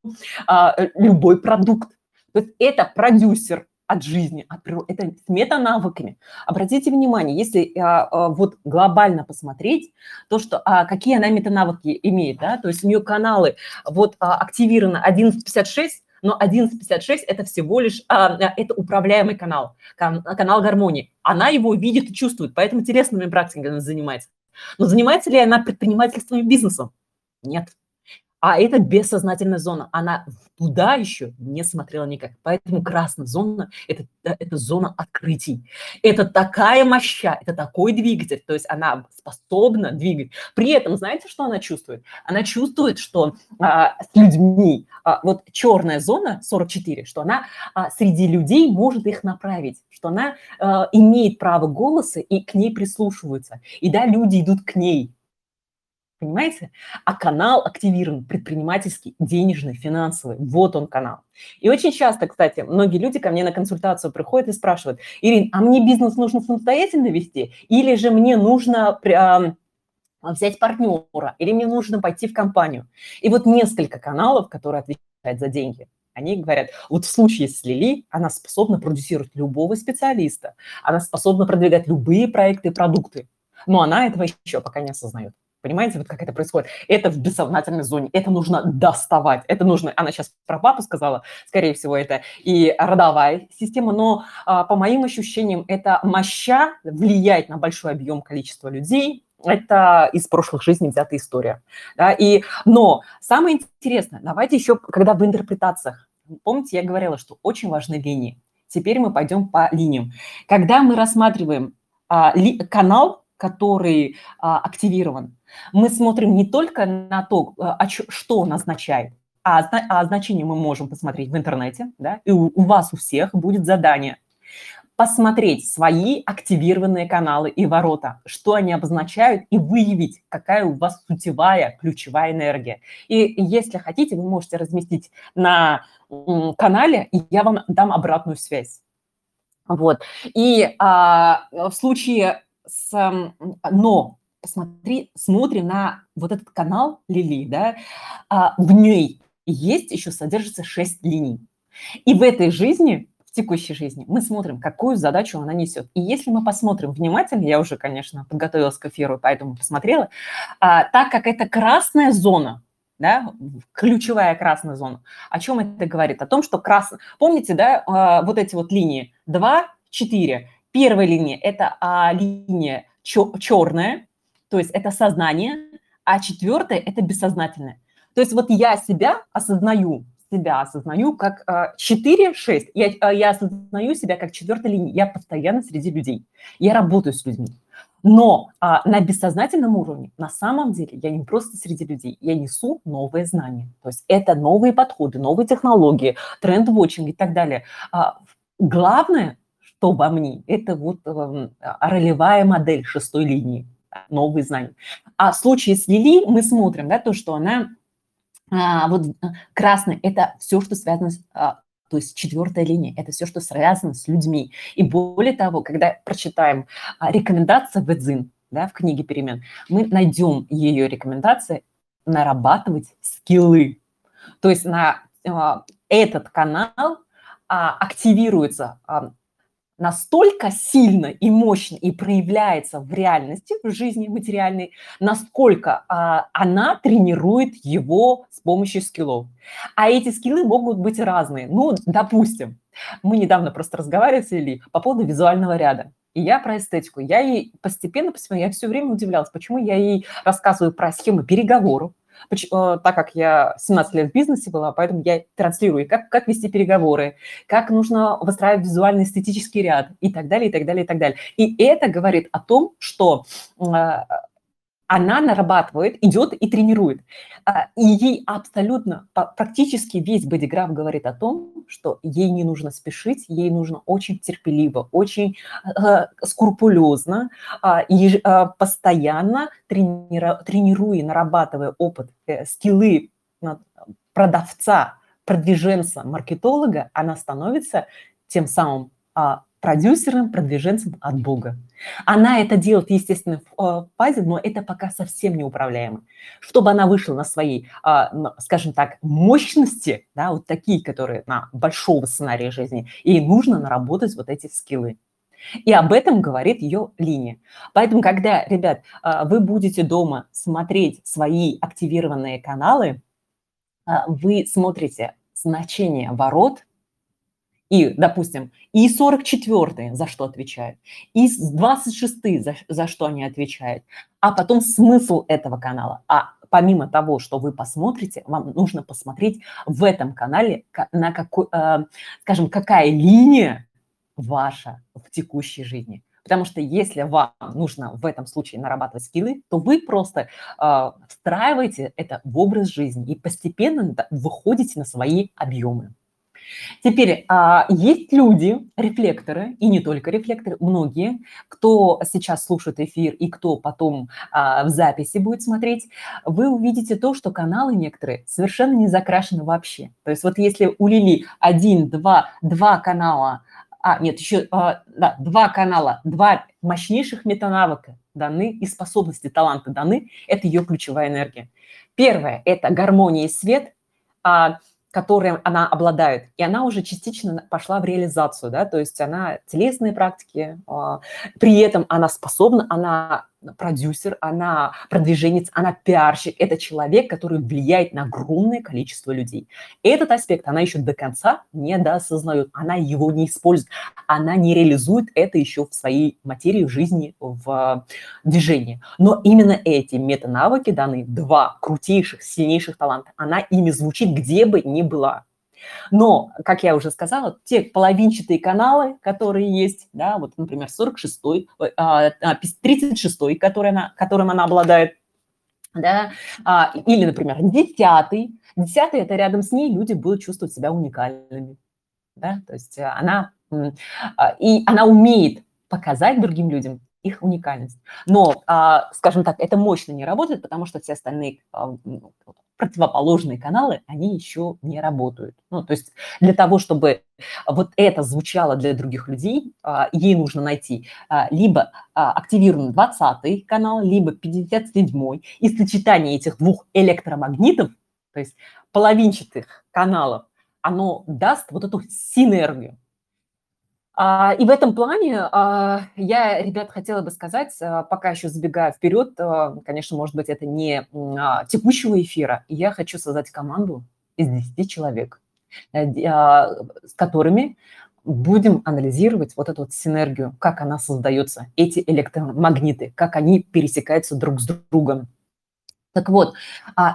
а, любой продукт. То есть это продюсер, от жизни, от природы, это с метанавыками. Обратите внимание, если а, а, вот глобально посмотреть, то, что а, какие она метанавыки имеет, да, то есть у нее каналы вот а, активированы 1156, но 11.56 – это всего лишь а, это управляемый канал, канал гармонии. Она его видит и чувствует, поэтому телесными практиками занимается. Но занимается ли она предпринимательством и бизнесом? Нет. А это бессознательная зона. Она туда еще не смотрела никак. Поэтому красная зона это, – это зона открытий. Это такая моща, это такой двигатель. То есть она способна двигать. При этом, знаете, что она чувствует? Она чувствует, что а, с людьми, а, вот черная зона 44, что она а, среди людей может их направить, что она а, имеет право голоса и к ней прислушиваются. И да, люди идут к ней Понимаете? А канал активирован, предпринимательский, денежный, финансовый. Вот он канал. И очень часто, кстати, многие люди ко мне на консультацию приходят и спрашивают, Ирин, а мне бизнес нужно самостоятельно вести? Или же мне нужно взять партнера? Или мне нужно пойти в компанию? И вот несколько каналов, которые отвечают за деньги. Они говорят, вот в случае с Лили она способна продюсировать любого специалиста, она способна продвигать любые проекты и продукты, но она этого еще пока не осознает. Понимаете, вот как это происходит? Это в бессознательной зоне, это нужно доставать, это нужно, она сейчас про папу сказала, скорее всего, это и родовая система, но а, по моим ощущениям, это моща влияет на большой объем количества людей, это из прошлых жизней взятая история. Да? И, но самое интересное, давайте еще, когда в интерпретациях, помните, я говорила, что очень важны линии. Теперь мы пойдем по линиям. Когда мы рассматриваем а, ли, канал, который а, активирован, мы смотрим не только на то, а, что он означает, а, а значение мы можем посмотреть в интернете, да, и у, у вас у всех будет задание посмотреть свои активированные каналы и ворота, что они обозначают, и выявить, какая у вас сутевая, ключевая энергия. И если хотите, вы можете разместить на канале, и я вам дам обратную связь. Вот. И а, в случае с... Но посмотри, смотрим на вот этот канал Лили, да, а, в ней есть еще содержится шесть линий. И в этой жизни в текущей жизни, мы смотрим, какую задачу она несет. И если мы посмотрим внимательно, я уже, конечно, подготовилась к эфиру, поэтому посмотрела, а, так как это красная зона, да, ключевая красная зона, о чем это говорит? О том, что красная... Помните, да, а, вот эти вот линии 2, 4. Первая линия – это а, линия чер- черная, то есть это сознание, а четвертая – это бессознательное. То есть вот я себя осознаю себя осознаю как 4-6. А, я, а, я осознаю себя как четвертой линии. Я постоянно среди людей. Я работаю с людьми. Но а, на бессознательном уровне, на самом деле, я не просто среди людей, я несу новые знания. То есть это новые подходы, новые технологии, тренд-вотчинг и так далее. А, главное, что во мне, это вот а, ролевая модель шестой линии, новые знания. А в случае с Лили мы смотрим, да, то, что она а, вот э, красный – это все, что связано с а, то есть четвертая линия – это все, что связано с людьми. И более того, когда прочитаем рекомендации в Эдзин, да, в книге перемен, мы найдем ее рекомендации нарабатывать скиллы. То есть на этот канал активируется настолько сильно и мощно и проявляется в реальности, в жизни материальной, насколько а, она тренирует его с помощью скиллов. А эти скиллы могут быть разные. Ну, допустим, мы недавно просто разговаривали с Ильей по поводу визуального ряда. И я про эстетику. Я ей постепенно, постепенно, я все время удивлялась, почему я ей рассказываю про схемы переговоров, так как я 17 лет в бизнесе была, поэтому я транслирую, как, как вести переговоры, как нужно выстраивать визуальный эстетический ряд и так далее, и так далее, и так далее. И это говорит о том, что э, она нарабатывает, идет и тренирует. А, и ей абсолютно, практически весь бодиграф говорит о том, что ей не нужно спешить, ей нужно очень терпеливо, очень э, скрупулезно а, и а, постоянно тренируя, нарабатывая опыт, э, скиллы продавца, продвиженца, маркетолога, она становится тем самым продюсером, продвиженцем от Бога. Она это делает, естественно, в э, фазе, но это пока совсем неуправляемо. Чтобы она вышла на свои, а, скажем так, мощности, да, вот такие, которые на большого сценария жизни, ей нужно наработать вот эти скиллы. И об этом говорит ее линия. Поэтому, когда, ребят, а, вы будете дома смотреть свои активированные каналы, а, вы смотрите значение ворот – и, допустим, и 44 за что отвечают, и 26 за, за что они отвечают, а потом смысл этого канала. А помимо того, что вы посмотрите, вам нужно посмотреть в этом канале, на какой, э, скажем, какая линия ваша в текущей жизни. Потому что если вам нужно в этом случае нарабатывать скиллы, то вы просто э, встраиваете это в образ жизни и постепенно выходите на свои объемы. Теперь а, есть люди, рефлекторы, и не только рефлекторы, многие, кто сейчас слушает эфир и кто потом а, в записи будет смотреть, вы увидите то, что каналы некоторые совершенно не закрашены вообще. То есть вот если у Лили один, два, два канала, а, нет, еще а, да, два канала, два мощнейших метанавыка даны и способности, таланты даны, это ее ключевая энергия. Первое – это гармония и свет которым она обладает, и она уже частично пошла в реализацию, да, то есть она телесные практики, а, при этом она способна, она продюсер, она продвиженец, она пиарщик. Это человек, который влияет на огромное количество людей. Этот аспект она еще до конца не доосознает, она его не использует, она не реализует это еще в своей материи, в жизни, в движении. Но именно эти метанавыки даны, два крутейших, сильнейших таланта, она ими звучит где бы ни была. Но, как я уже сказала, те половинчатые каналы, которые есть, да, вот, например, 46-й, 36-й, который которым она обладает, да, а, или, например, десятый. Десятый – это рядом с ней люди будут чувствовать себя уникальными, да, то есть она, а, и она умеет показать другим людям их уникальность. Но, а, скажем так, это мощно не работает, потому что все остальные противоположные каналы, они еще не работают. Ну, то есть для того, чтобы вот это звучало для других людей, а, ей нужно найти а, либо активированный 20 канал, либо 57-й. И сочетание этих двух электромагнитов, то есть половинчатых каналов, оно даст вот эту синергию. А, и в этом плане а, я, ребят, хотела бы сказать, а, пока еще забегая вперед, конечно, может быть, это не текущего эфира, я хочу создать команду из 10 человек, э, с которыми будем анализировать вот эту вот синергию, как она создается, эти электромагниты, как они пересекаются друг с другом. Так вот,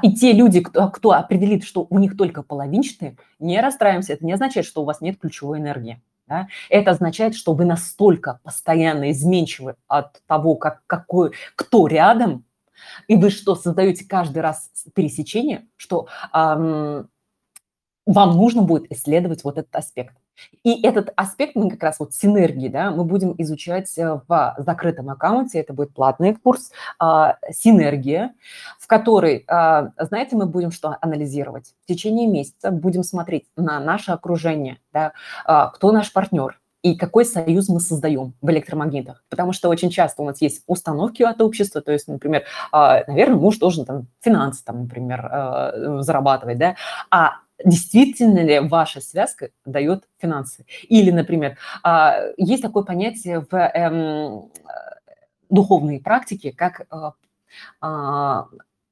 и те люди, кто, кто определит, что у них только половинчатые, не расстраиваемся, это не означает, что у вас нет ключевой энергии. Да? Это означает, что вы настолько постоянно изменчивы от того, как, какой, кто рядом, и вы что, создаете каждый раз пересечение, что эм, вам нужно будет исследовать вот этот аспект. И этот аспект мы как раз вот синергии, да, мы будем изучать э, в закрытом аккаунте, это будет платный курс, а, синергия, в которой, а, знаете, мы будем что анализировать? В течение месяца будем смотреть на наше окружение, да, а, кто наш партнер, и какой союз мы создаем в электромагнитах. Потому что очень часто у нас есть установки от общества, то есть, например, наверное, муж должен там финансы, там, например, зарабатывать, да, а действительно ли ваша связка дает финансы. Или, например, а, есть такое понятие в эм, духовной практике, как а, а,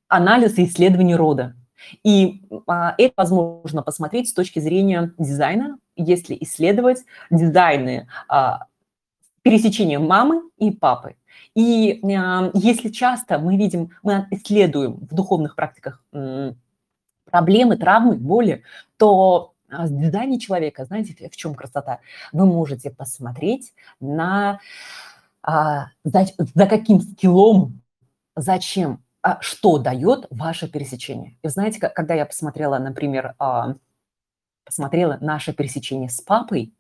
анализ и исследование рода. И это возможно посмотреть с точки зрения дизайна, если исследовать дизайны пересечения мамы и папы. И если часто мы видим, мы исследуем в духовных практиках проблемы, травмы, боли, то а, в дизайне человека, знаете, в чем красота? Вы можете посмотреть на а, за, за каким скиллом, зачем, а, что дает ваше пересечение. И знаете, когда я посмотрела, например, а, посмотрела наше пересечение с папой,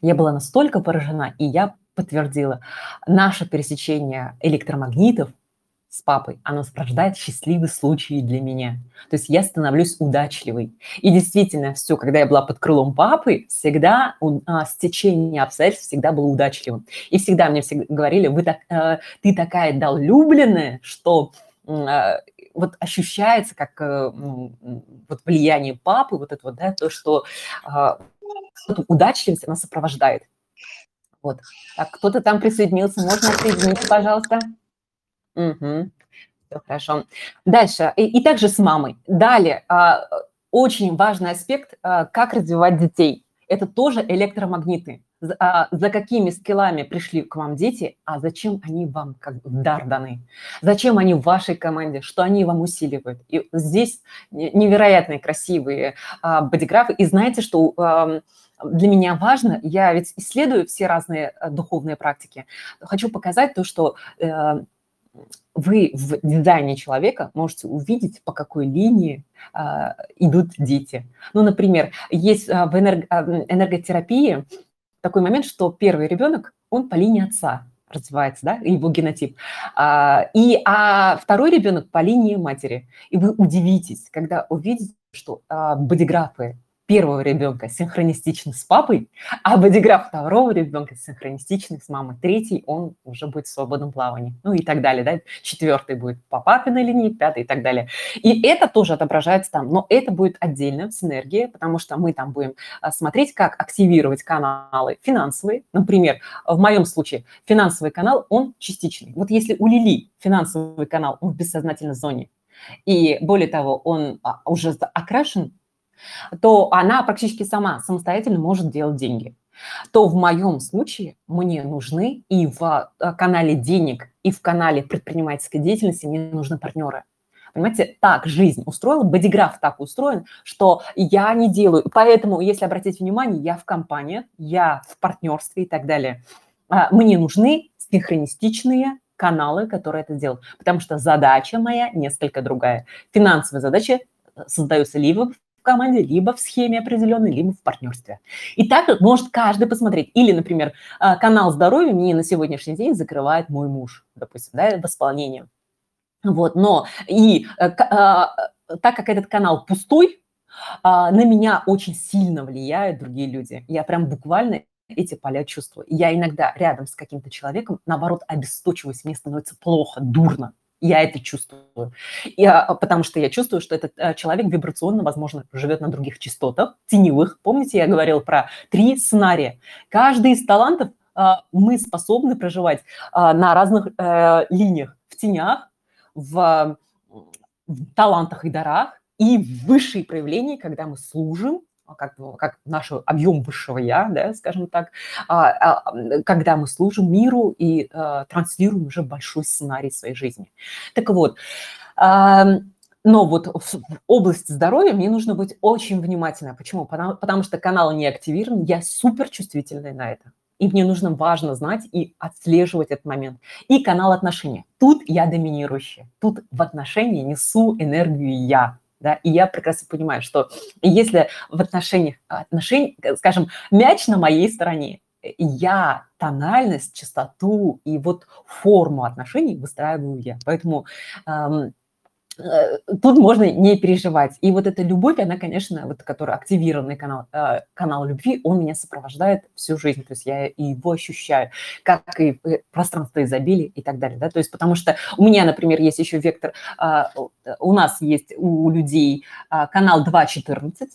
я была настолько поражена, и я подтвердила, наше пересечение электромагнитов – с папой, оно порождает счастливые случаи для меня. То есть я становлюсь удачливой. И действительно, все, когда я была под крылом папы, всегда а, стечение обстоятельств всегда было удачливым. И всегда мне всегда говорили, Вы так, а, ты такая долюбленная, что а, вот ощущается как а, вот влияние папы, вот это вот, да, то, что а, удачливость, она сопровождает. Вот. Так, кто-то там присоединился, можно присоединиться, пожалуйста? Угу. Все хорошо. Дальше. И, и также с мамой. Далее. А, очень важный аспект, а, как развивать детей. Это тоже электромагниты. А, за какими скиллами пришли к вам дети, а зачем они вам как дар даны? Зачем они в вашей команде? Что они вам усиливают? И здесь невероятные красивые а, бодиграфы. И знаете, что а, для меня важно, я ведь исследую все разные а, духовные практики, хочу показать то, что э, вы в дизайне человека можете увидеть, по какой линии а, идут дети. Ну, например, есть а, в энерго, а, энерготерапии такой момент, что первый ребенок, он по линии отца развивается, да, его генотип. А, и, а второй ребенок по линии матери. И вы удивитесь, когда увидите, что а, бодиграфы первого ребенка синхронистичны с папой, а бодиграф второго ребенка синхронистичный с мамой. Третий, он уже будет в свободном плавании. Ну и так далее. Да? Четвертый будет по папиной линии, пятый и так далее. И это тоже отображается там. Но это будет отдельно в синергии, потому что мы там будем а, смотреть, как активировать каналы финансовые. Например, в моем случае финансовый канал, он частичный. Вот если у Лили финансовый канал, он в бессознательной зоне, и более того, он а, уже окрашен то она практически сама самостоятельно может делать деньги то в моем случае мне нужны и в э, канале денег, и в канале предпринимательской деятельности мне нужны партнеры. Понимаете, так жизнь устроила, бодиграф так устроен, что я не делаю. Поэтому, если обратить внимание, я в компании, я в партнерстве и так далее. А, мне нужны синхронистичные каналы, которые это делают, потому что задача моя несколько другая. Финансовая задача э, создается либо команде, либо в схеме определенной, либо в партнерстве. И так может каждый посмотреть. Или, например, а, канал здоровья мне на сегодняшний день закрывает мой муж, допустим, да, в исполнении. Вот, но и э, а, так как этот канал пустой, а, на меня очень сильно влияют другие люди. Я прям буквально эти поля чувствую. Я иногда рядом с каким-то человеком, наоборот, обесточиваюсь, мне становится плохо, дурно. Я это чувствую. Я, а, потому что я чувствую, что этот э, человек вибрационно, возможно, живет на других частотах, теневых. Помните, я говорил про три сценария. Каждый из талантов мы способны проживать на разных э, линиях. В тенях, в, в талантах и дарах, и в высшие проявления, когда мы служим, а, как, ну, как наш объем высшего я, да, скажем так, а, а, когда мы служим миру и транслируем уже большой сценарий своей жизни. Так вот, но вот в области здоровья мне нужно быть очень внимательной. Почему? Потому, потому что канал не активирован, я супер чувствительная на это. И мне нужно важно знать и отслеживать этот момент. И канал отношений. Тут я доминирующая. Тут в отношении несу энергию я. Да, и я прекрасно понимаю, что если в отношениях, отношений, скажем, мяч на моей стороне, я тональность, частоту и вот форму отношений выстраиваю я. Поэтому эм, Э, тут можно не переживать. И вот эта любовь, она, конечно, вот, которая активированный канал, э, канал любви, он меня сопровождает всю жизнь. То есть я его ощущаю, как и э, пространство изобилия и так далее. Да? То есть потому что у меня, например, есть еще вектор, у нас есть у людей канал 2.14,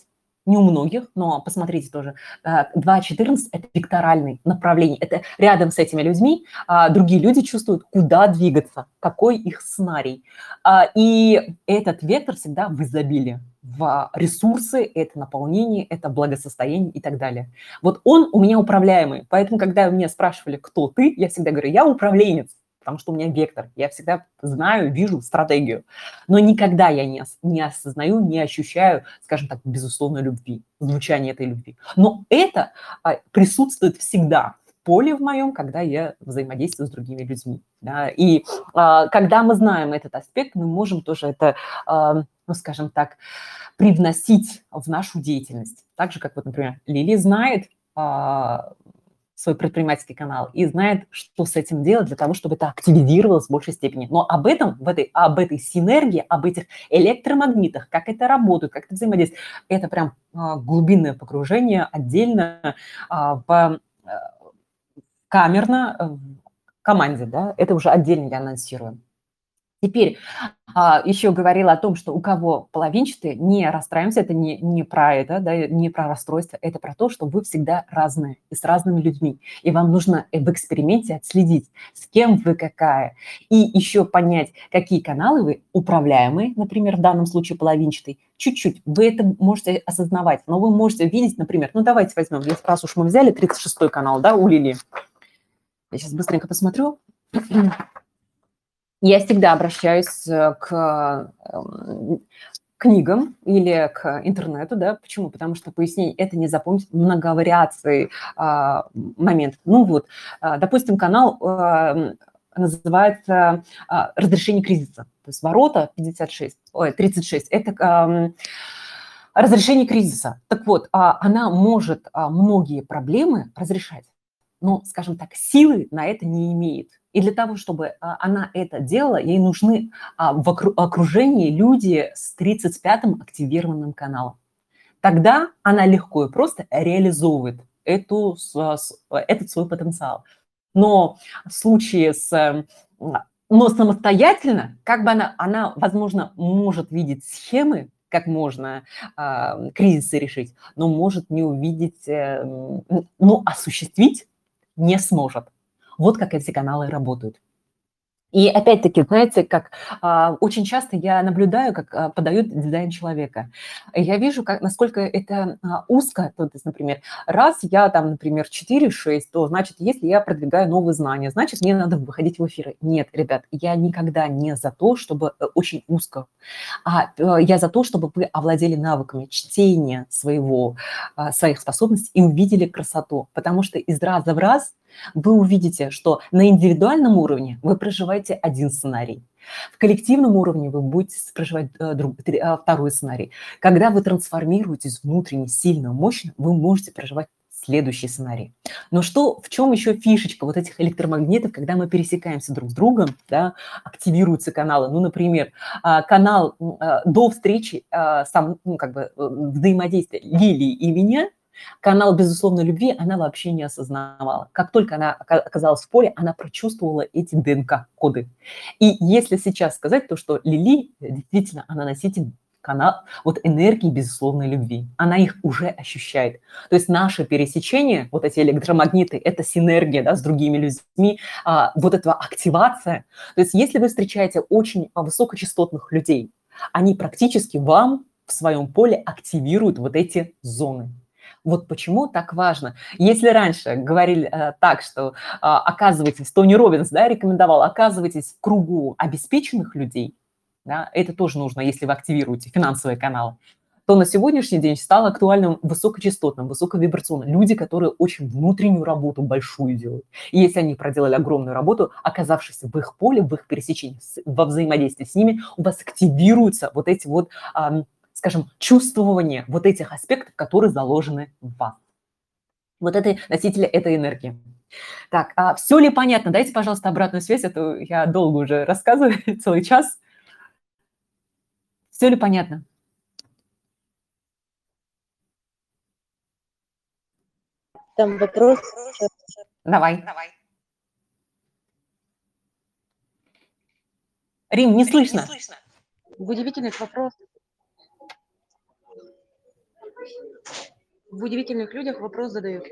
не у многих, но посмотрите тоже. 2.14 – это векторальный направление. Это рядом с этими людьми а, другие люди чувствуют, куда двигаться, какой их сценарий. А, и этот вектор всегда в изобилии в ресурсы, это наполнение, это благосостояние и так далее. Вот он у меня управляемый. Поэтому, когда меня спрашивали, кто ты, я всегда говорю, я управленец потому что у меня вектор. Я всегда знаю, вижу стратегию. Но никогда я не, не осознаю, не ощущаю, скажем так, безусловной любви, звучание этой любви. Но это а, присутствует всегда в поле в моем, когда я взаимодействую с другими людьми. Да? И а, когда мы знаем этот аспект, мы можем тоже это, а, ну, скажем так, привносить в нашу деятельность. Так же, как вот, например, Лили знает, а, свой предпринимательский канал и знает, что с этим делать для того, чтобы это активизировалось в большей степени. Но об этом, в этой, об этой синергии, об этих электромагнитах, как это работает, как это взаимодействует, это прям а, глубинное погружение отдельно а, в а, камерно в команде, да, это уже отдельно я анонсирую. Теперь а, еще говорила о том, что у кого половинчатые, не расстраиваемся, это не, не про это, да, не про расстройство, это про то, что вы всегда разные и с разными людьми. И вам нужно в эксперименте отследить, с кем вы какая. И еще понять, какие каналы вы управляемые, например, в данном случае половинчатый, чуть-чуть. Вы это можете осознавать, но вы можете видеть, например, ну давайте возьмем, раз уж мы взяли 36-й канал, да, у Лили. Я сейчас быстренько посмотрю я всегда обращаюсь э, к эм, книгам или к интернету, да, почему? Потому что пояснение это не запомнить многовариации а, моментов. Ну вот, а, допустим, канал а, называется а, «Разрешение кризиса», то есть ворота 56, ой, 36, это а, разрешение кризиса. Так вот, а, она может а, многие проблемы разрешать, но, скажем так, силы на это не имеет. И для того, чтобы а, она это делала, ей нужны а, в окружении люди с 35-м активированным каналом. Тогда она легко и просто реализовывает эту, этот свой потенциал. Но в случае с... Но самостоятельно, как бы она, она, возможно, может видеть схемы, как можно э, кризисы решить, но может не увидеть, э, ну, осуществить не сможет. Вот как эти каналы работают. И опять-таки, знаете, как а, очень часто я наблюдаю, как а, подают дизайн человека. Я вижу, как, насколько это а, узко. То есть, например, раз я там, например, 4-6, то значит, если я продвигаю новые знания, значит, мне надо выходить в эфиры. Нет, ребят, я никогда не за то, чтобы э, очень узко, а э, я за то, чтобы вы овладели навыками чтения своего, а, своих способностей и увидели красоту. Потому что из раза в раз вы увидите, что на индивидуальном уровне вы проживаете один сценарий. В коллективном уровне вы будете проживать э, друг, э, второй сценарий. Когда вы трансформируетесь внутренне сильно, мощно, вы можете проживать следующий сценарий. Но что, в чем еще фишечка вот этих электромагнитов, когда мы пересекаемся друг с другом, да, активируются каналы. Ну, например, а, канал а, до встречи, сам, ну, как бы э, взаимодействия Лилии и меня – Канал безусловной любви она вообще не осознавала. Как только она оказалась в поле, она прочувствовала эти ДНК-коды. И если сейчас сказать то, что Лили действительно она носитель канал, вот энергии безусловной любви. Она их уже ощущает. То есть наше пересечение, вот эти электромагниты, это синергия да, с другими людьми, а, вот эта активация. То есть если вы встречаете очень высокочастотных людей, они практически вам в своем поле активируют вот эти зоны. Вот почему так важно. Если раньше говорили э, так, что э, оказывайтесь, Тони Робинс да, рекомендовал, оказывайтесь в кругу обеспеченных людей, да, это тоже нужно, если вы активируете финансовые каналы, то на сегодняшний день стало актуальным высокочастотным, высоковибрационным. Люди, которые очень внутреннюю работу большую делают. И если они проделали огромную работу, оказавшись в их поле, в их пересечении, во взаимодействии с ними, у вас активируются вот эти вот скажем, чувствование вот этих аспектов, которые заложены в вас. Вот это носители этой энергии. Так, а все ли понятно? Дайте, пожалуйста, обратную связь, это а я долго уже рассказываю, целый час. Все ли понятно? Там вопрос. Давай. Давай. Рим, не слышно. В удивительных вопросах В удивительных людях вопрос задают.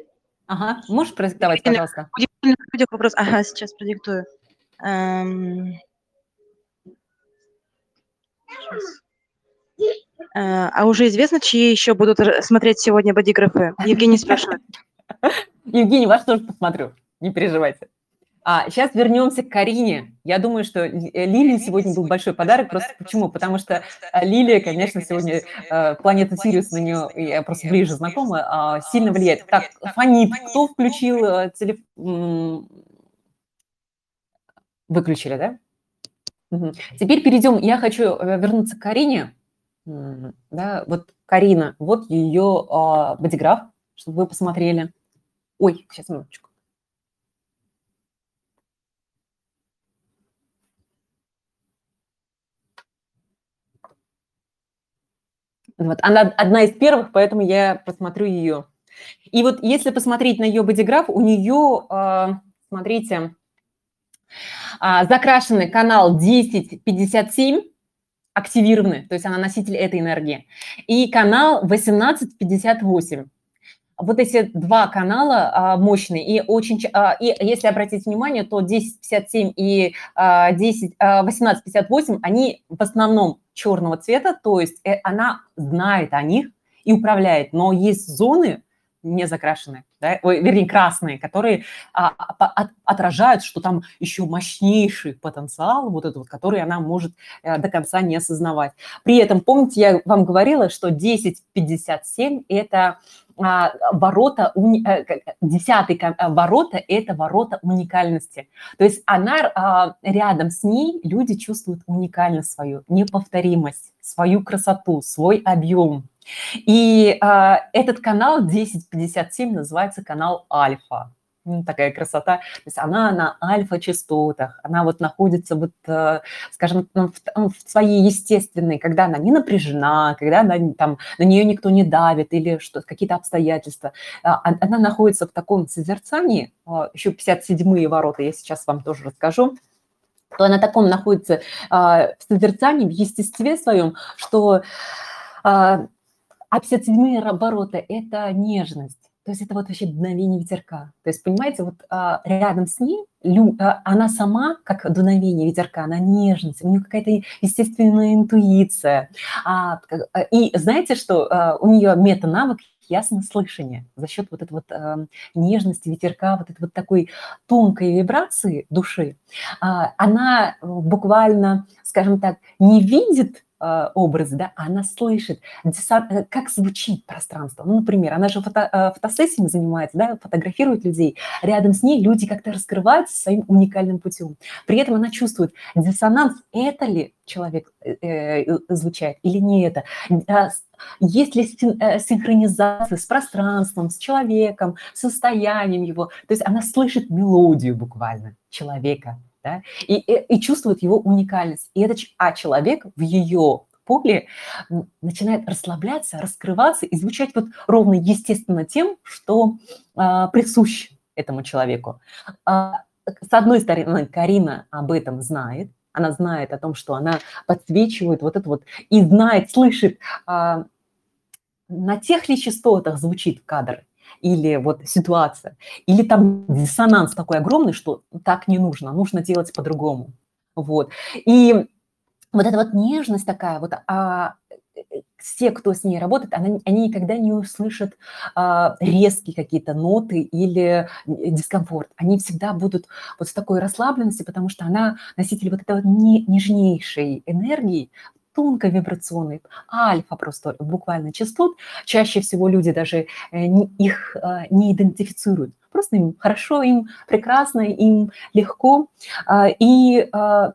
Ага, можешь продиктовать, пожалуйста? В удивительных людях вопрос. Ага, сейчас продиктую. Эм... Э, а уже известно, чьи еще будут смотреть сегодня бодиграфы? Евгений спрашивает. Евгений, вас тоже посмотрю, не переживайте. А, сейчас вернемся к Карине. Я думаю, что э, Лилии сегодня был большой подарок. Просто почему? Потому что э, Лилия, конечно, сегодня э, планета Сириус на нее, я просто ближе знакома, э, сильно влияет. Так, Фонит, кто включил телефон? Выключили, да? Угу. Теперь перейдем. Я хочу вернуться к Карине. Да, вот Карина, вот ее э, бодиграф, чтобы вы посмотрели. Ой, сейчас минуточку. Вот, она одна из первых, поэтому я посмотрю ее. И вот если посмотреть на ее бодиграф, у нее, а, смотрите, а, закрашенный канал 1057, активированный, то есть она носитель этой энергии, и канал 1858 вот эти два канала а, мощные, и очень, а, и если обратить внимание, то 1057 и а, 10, а, 1858, они в основном черного цвета, то есть э, она знает о них и управляет, но есть зоны не закрашенные, да, ой, вернее, красные, которые а, от, отражают, что там еще мощнейший потенциал, вот этот вот, который она может а, до конца не осознавать. При этом, помните, я вам говорила, что 1057 – это а, ворота, э, десятый э, ворота – это ворота уникальности. То есть она а, рядом с ней, люди чувствуют уникальность свою, неповторимость, свою красоту, свой объем. И а, этот канал 1057 называется канал Альфа ну, такая красота. То есть она на альфа-частотах, она вот находится вот, э, скажем, в, в своей естественной, когда она не напряжена, когда она, там, на нее никто не давит или что какие-то обстоятельства. А, она находится в таком созерцании, а, еще 57-е ворота я сейчас вам тоже расскажу, то она таком находится а, в созерцании, в естестве своем, что а 57-е ворота – это нежность, то то есть это вот вообще дуновение ветерка. То есть, понимаете, вот а, рядом с ней лю, а, она сама, как дуновение ветерка, она нежность, у нее какая-то естественная интуиция. А, а и знаете, что а, у нее мета-навык ясно слышание за счет вот этой вот э, нежности ветерка, вот этой вот такой тонкой вибрации души, э, она буквально, скажем так, не видит а, образ, да, а она слышит, э, как звучит пространство. Ну, например, она же фото, э, фотосессиями занимается, да, фотографирует людей. Рядом с ней люди как-то раскрываются своим уникальным путем. При этом она чувствует диссонанс, это ли человек э, э, звучает или не это. Есть ли синхронизация с пространством, с человеком, состоянием его. То есть она слышит мелодию буквально человека, да, и, и, и чувствует его уникальность. И этот, а человек в ее поле начинает расслабляться, раскрываться и звучать вот ровно естественно тем, что а, присущ этому человеку. А, с одной стороны, Карина об этом знает, она знает о том, что она подсвечивает вот это вот и знает, слышит, а, на тех ли частотах звучит кадр, или вот ситуация, или там диссонанс такой огромный, что так не нужно, нужно делать по-другому. Вот. И вот эта вот нежность такая, вот а, все, кто с ней работает, она, они никогда не услышат а, резкие какие-то ноты или дискомфорт. Они всегда будут вот с такой расслабленностью, потому что она носитель вот этой вот нежнейшей энергии, тонковибрационный, альфа просто буквально частот. Чаще всего люди даже э, их э, не идентифицируют. Просто им хорошо, им прекрасно, им легко. А, и а,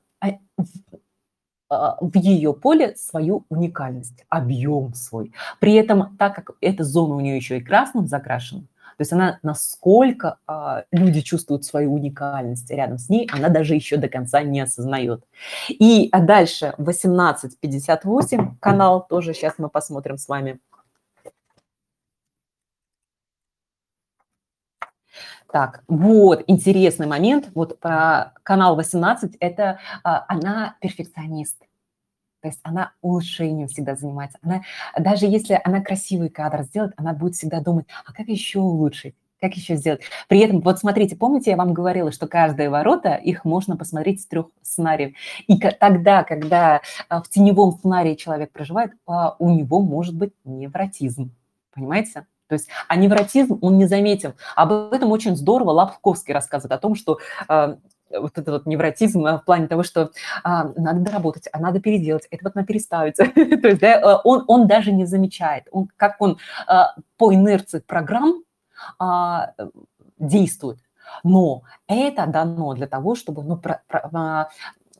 а, в ее поле свою уникальность, объем свой. При этом, так как эта зона у нее еще и красным закрашена, то есть она насколько а, люди чувствуют свою уникальность рядом с ней, она даже еще до конца не осознает. И а дальше 1858 канал, тоже сейчас мы посмотрим с вами. Так, вот интересный момент. Вот про канал 18, это а, она перфекционист. То есть она улучшением всегда занимается. Она, даже если она красивый кадр сделает, она будет всегда думать, а как еще улучшить? Как еще сделать? При этом, вот смотрите, помните, я вам говорила, что каждые ворота, их можно посмотреть с трех сценариев. И тогда, когда а, в теневом сценарии человек проживает, а, у него может быть невротизм. Понимаете? То есть, а невротизм он не заметен. Об этом очень здорово Лавковский рассказывает о том, что а, вот этот вот невротизм в плане того, что а, надо доработать, а надо переделать, это вот надо переставить. То есть да, э, он, он даже не замечает, он, как он а, по инерции программ а, действует. Но это дано для того, чтобы ну, про, про, а,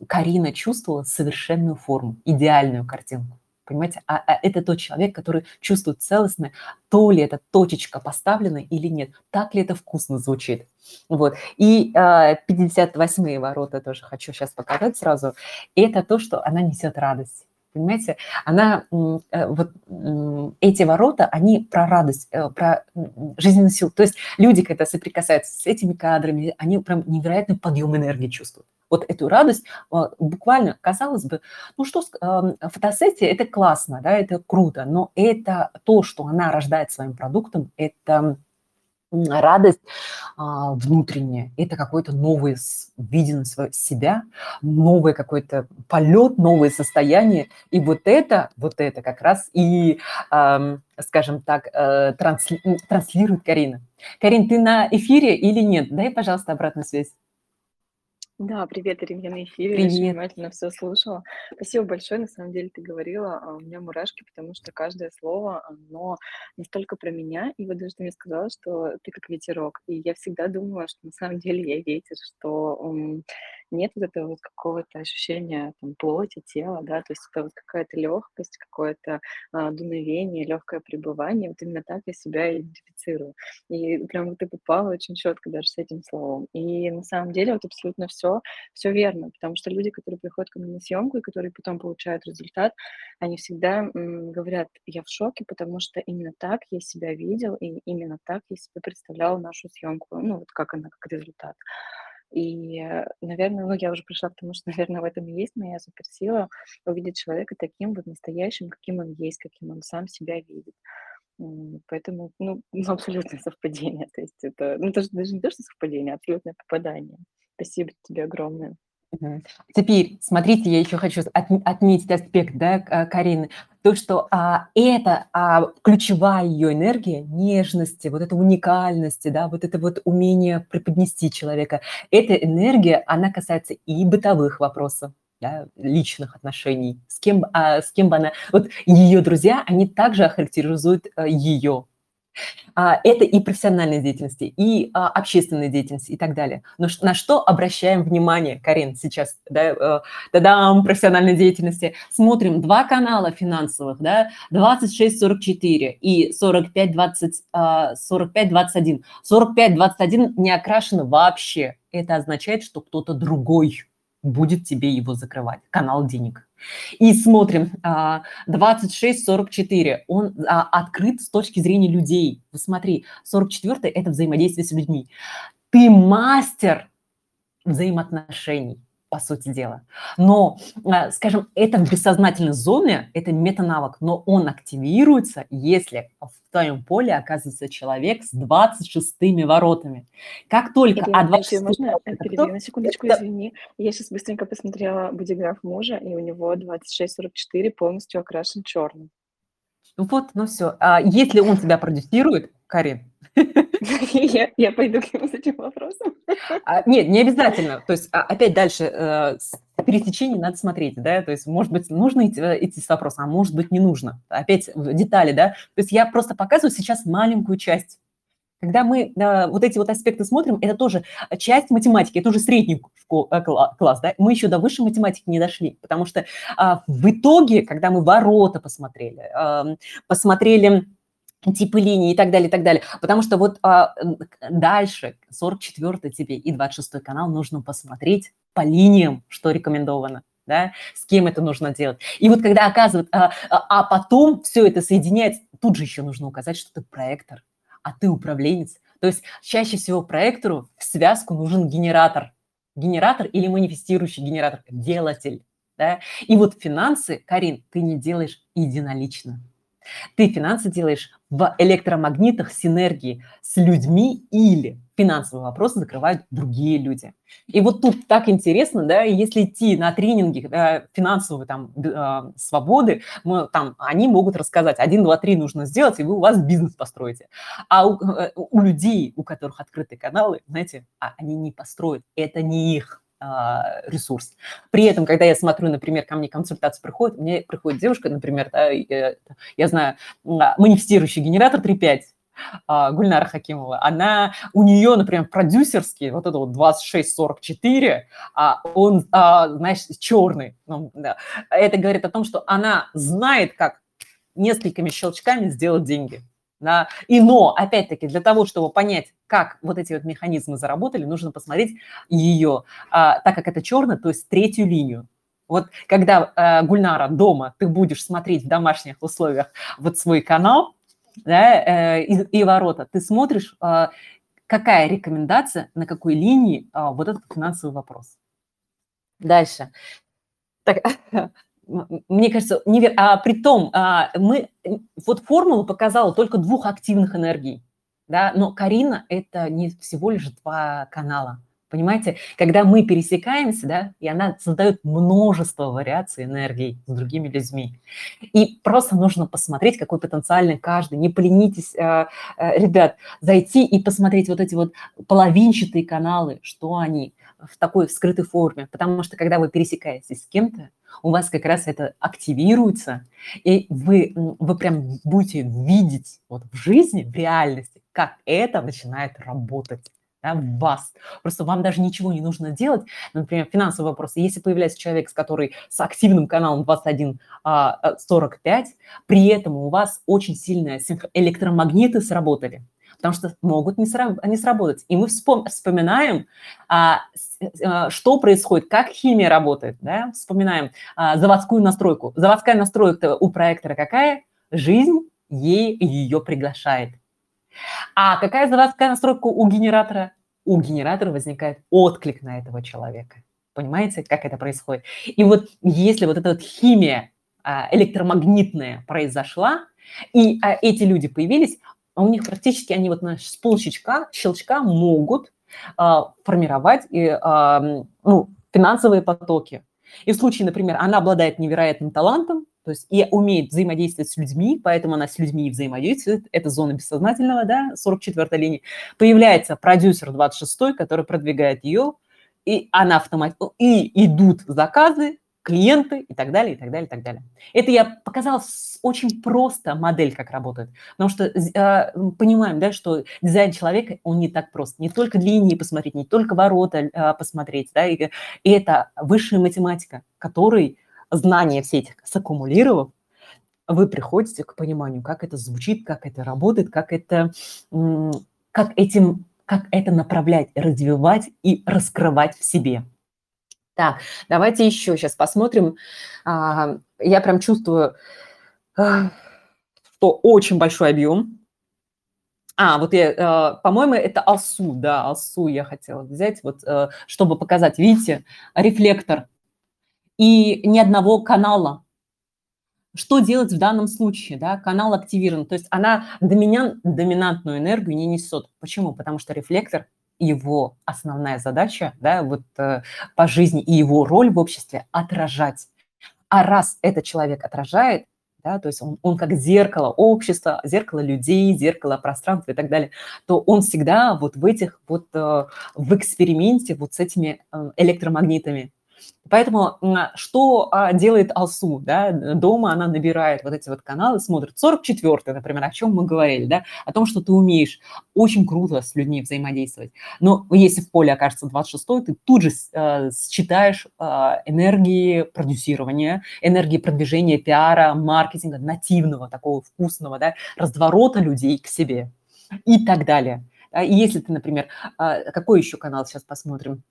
Карина чувствовала совершенную форму, идеальную картинку. Понимаете, а, а это тот человек, который чувствует целостно, то ли эта точечка поставлена или нет, так ли это вкусно звучит. Вот. И э, а, 58-е ворота тоже хочу сейчас показать сразу. Это то, что она несет радость. Понимаете, она, э, вот эти ворота, они про радость, э, про жизненную силу. То есть люди, когда соприкасаются с этими кадрами, они прям невероятный подъем энергии чувствуют вот эту радость, а, буквально, казалось бы, ну что, фотосессия – это классно, да, это круто, но это то, что она рождает своим продуктом, это радость а, внутренняя, это какой-то новый виден себя, новый какой-то полет, новое состояние, и вот это, вот это как раз и, а, скажем так, а, трансли, транслирует Карина. Карин, ты на эфире или нет? Дай, пожалуйста, обратную связь. Да, привет, Ирина, я на эфире, я очень внимательно все слушала. Спасибо большое, на самом деле ты говорила, а у меня мурашки, потому что каждое слово, оно настолько про меня, и вот даже ты мне сказала, что ты как ветерок, и я всегда думала, что на самом деле я ветер, что м, нет вот этого вот какого-то ощущения там плоти, тела, да, то есть это вот какая-то легкость, какое-то а, дуновение, легкое пребывание, вот именно так я себя идентифицирую. И прям вот ты попала очень четко даже с этим словом. И на самом деле вот абсолютно все, все верно, потому что люди, которые приходят ко мне на съемку и которые потом получают результат, они всегда говорят, я в шоке, потому что именно так я себя видел, и именно так я себе представляла нашу съемку, ну вот как она, как результат. И, э, наверное, ну, я уже пришла к тому, что, наверное, в этом и есть моя суперсила увидеть человека таким вот настоящим, каким он есть, каким он сам себя видит. Поэтому, ну, абсолютное совпадение. То есть это, ну, это же даже не то, что совпадение, а абсолютное попадание. Спасибо тебе огромное. Теперь, смотрите, я еще хочу отметить аспект, да, Карины, то, что а, это а, ключевая ее энергия нежности, вот это уникальности, да, вот это вот умение преподнести человека. Эта энергия, она касается и бытовых вопросов, да, личных отношений, с кем, а, с кем бы она... Вот ее друзья, они также охарактеризуют а, ее, это и профессиональной деятельности, и а, общественной деятельности и так далее. Но на что обращаем внимание, Карин, сейчас, да, э, дам профессиональной деятельности, смотрим два канала финансовых, да, 26-44 и 45-20, 45-21. 45-21 не окрашены вообще. Это означает, что кто-то другой будет тебе его закрывать, канал денег. И смотрим, 26-44, а, он а, открыт с точки зрения людей. Смотри, 44 – это взаимодействие с людьми. Ты мастер взаимоотношений по сути дела. Но, а, скажем, это в бессознательной зоне, это метанавык, но он активируется, если в твоем поле оказывается человек с 26 воротами. Как только... Ирина, а 26 можно перебью на секундочку, это... извини. Я сейчас быстренько посмотрела бодиграф мужа, и у него 26-44 полностью окрашен черным. Ну вот, ну все. А если он тебя продюсирует, Карин, я, я пойду к нему с этим вопросом. А, нет, не обязательно. То есть, а, опять дальше, э, пересечение надо смотреть, да, то есть, может быть, нужно идти, э, идти с вопросом, а может быть, не нужно. Опять детали, да. То есть, я просто показываю сейчас маленькую часть. Когда мы э, вот эти вот аспекты смотрим, это тоже часть математики, это уже средний э, класс, да, мы еще до высшей математики не дошли, потому что э, в итоге, когда мы ворота посмотрели, э, посмотрели типы линий и так далее, и так далее. Потому что вот а, дальше, 44 тебе и 26 канал нужно посмотреть по линиям, что рекомендовано. Да, с кем это нужно делать. И вот когда оказывают, а, а, а потом все это соединяется, тут же еще нужно указать, что ты проектор, а ты управленец. То есть чаще всего проектору в связку нужен генератор. Генератор или манифестирующий генератор, делатель. Да? И вот финансы, Карин, ты не делаешь единолично. Ты финансы делаешь в электромагнитах синергии с людьми или финансовые вопросы закрывают другие люди. И вот тут так интересно, да, если идти на тренинги да, финансовые там э, свободы, мы, там, они могут рассказать, один, два, три нужно сделать, и вы у вас бизнес построите. А у, э, у людей, у которых открыты каналы, знаете, а, они не построят, это не их ресурс. При этом, когда я смотрю, например, ко мне консультация приходит, мне приходит девушка, например, да, я знаю, манифестирующий генератор 3.5, а, Гульнара Хакимова, она, у нее, например, продюсерский, вот это вот 2644, а он, а, знаешь, черный. Ну. Это говорит о том, что она знает, как несколькими щелчками сделать деньги. Да? И но, опять-таки, для того, чтобы понять, как вот эти вот механизмы заработали, нужно посмотреть ее, а, так как это черный, то есть третью линию. Вот когда а, Гульнара дома, ты будешь смотреть в домашних условиях вот свой канал да, э, и, и ворота, ты смотришь, а, какая рекомендация, на какой линии а, вот этот финансовый вопрос. Дальше. Так, мне кажется, невер... а при том, а, мы, вот формула показала только двух активных энергий, да, но Карина – это не всего лишь два канала, понимаете? Когда мы пересекаемся, да, и она создает множество вариаций энергии с другими людьми. И просто нужно посмотреть, какой потенциальный каждый. Не поленитесь, а, а, ребят, зайти и посмотреть вот эти вот половинчатые каналы, что они в такой скрытой форме. Потому что когда вы пересекаетесь с кем-то, у вас как раз это активируется, и вы, вы прям будете видеть вот в жизни, в реальности, как это начинает работать да, в вас. Просто вам даже ничего не нужно делать. Например, финансовый вопрос. Если появляется человек, с который с активным каналом 2145, а, при этом у вас очень сильные электромагниты сработали, потому что могут не, сра- не сработать. И мы вспом- вспоминаем, а, а, что происходит, как химия работает. Да? Вспоминаем а, заводскую настройку. Заводская настройка у проектора какая? Жизнь ей ее приглашает. А какая заводская настройка у генератора? У генератора возникает отклик на этого человека. Понимаете, как это происходит? И вот если вот эта вот химия а, электромагнитная произошла, И а, эти люди появились, а у них практически они вот на, с полщелчка щелчка могут а, формировать и, а, ну, финансовые потоки. И в случае, например, она обладает невероятным талантом, то есть и умеет взаимодействовать с людьми, поэтому она с людьми и взаимодействует. Это зона бессознательного, да, 44-я линия. Появляется продюсер 26-й, который продвигает ее, и она автоматически, и идут заказы, клиенты и так далее, и так далее, и так далее. Это я показала очень просто модель, как работает. Потому что э, понимаем, да, что дизайн человека, он не так прост. Не только линии посмотреть, не только ворота э, посмотреть, да, и, и это высшая математика, которой знания все эти саккумулировав, вы приходите к пониманию, как это звучит, как это работает, как это, как этим, как это направлять, развивать и раскрывать в себе. Так, давайте еще сейчас посмотрим. А, я прям чувствую, что очень большой объем. А, вот я, а, по-моему, это алсу, да, алсу я хотела взять, вот, чтобы показать, видите, рефлектор и ни одного канала. Что делать в данном случае? Да? Канал активирован, то есть она доминант, доминантную энергию не несет. Почему? Потому что рефлектор его основная задача, да, вот э, по жизни и его роль в обществе отражать. А раз этот человек отражает, да, то есть он, он как зеркало общества, зеркало людей, зеркало пространства и так далее, то он всегда вот в этих вот э, в эксперименте вот с этими э, электромагнитами. Поэтому что а, делает Алсу? Да? Дома она набирает вот эти вот каналы, смотрит. 44-й, например, о чем мы говорили, да? о том, что ты умеешь очень круто с людьми взаимодействовать. Но если в поле окажется 26-й, ты тут же э, считаешь э, энергии продюсирования, энергии продвижения пиара, маркетинга, нативного, такого вкусного, да? раздворота людей к себе и так далее. И если ты, например, какой еще канал сейчас посмотрим?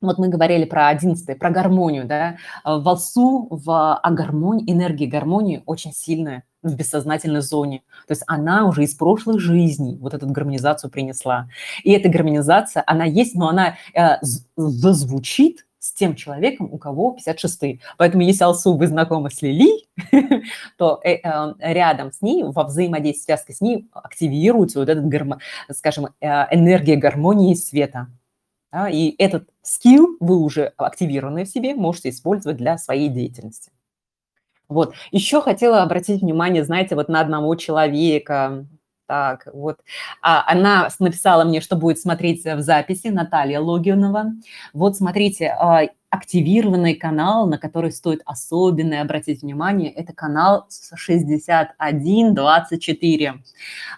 Вот мы говорили про одиннадцатый, про гармонию, да. В волсу, в а гармонии, энергии гармонии очень сильная в бессознательной зоне. То есть она уже из прошлых жизней вот эту гармонизацию принесла. И эта гармонизация, она есть, но она э, зазвучит с тем человеком, у кого 56 Поэтому если Алсу вы знакомы с Лили, то э, э, рядом с ней, во взаимодействии, связке с ней активируется вот этот, скажем, э, энергия гармонии света. Да, и этот скилл вы уже активированный в себе можете использовать для своей деятельности. Вот. Еще хотела обратить внимание, знаете, вот на одного человека. Так, вот. А, она написала мне, что будет смотреть в записи, Наталья Логинова. Вот смотрите, а, активированный канал, на который стоит особенно обратить внимание, это канал 6124.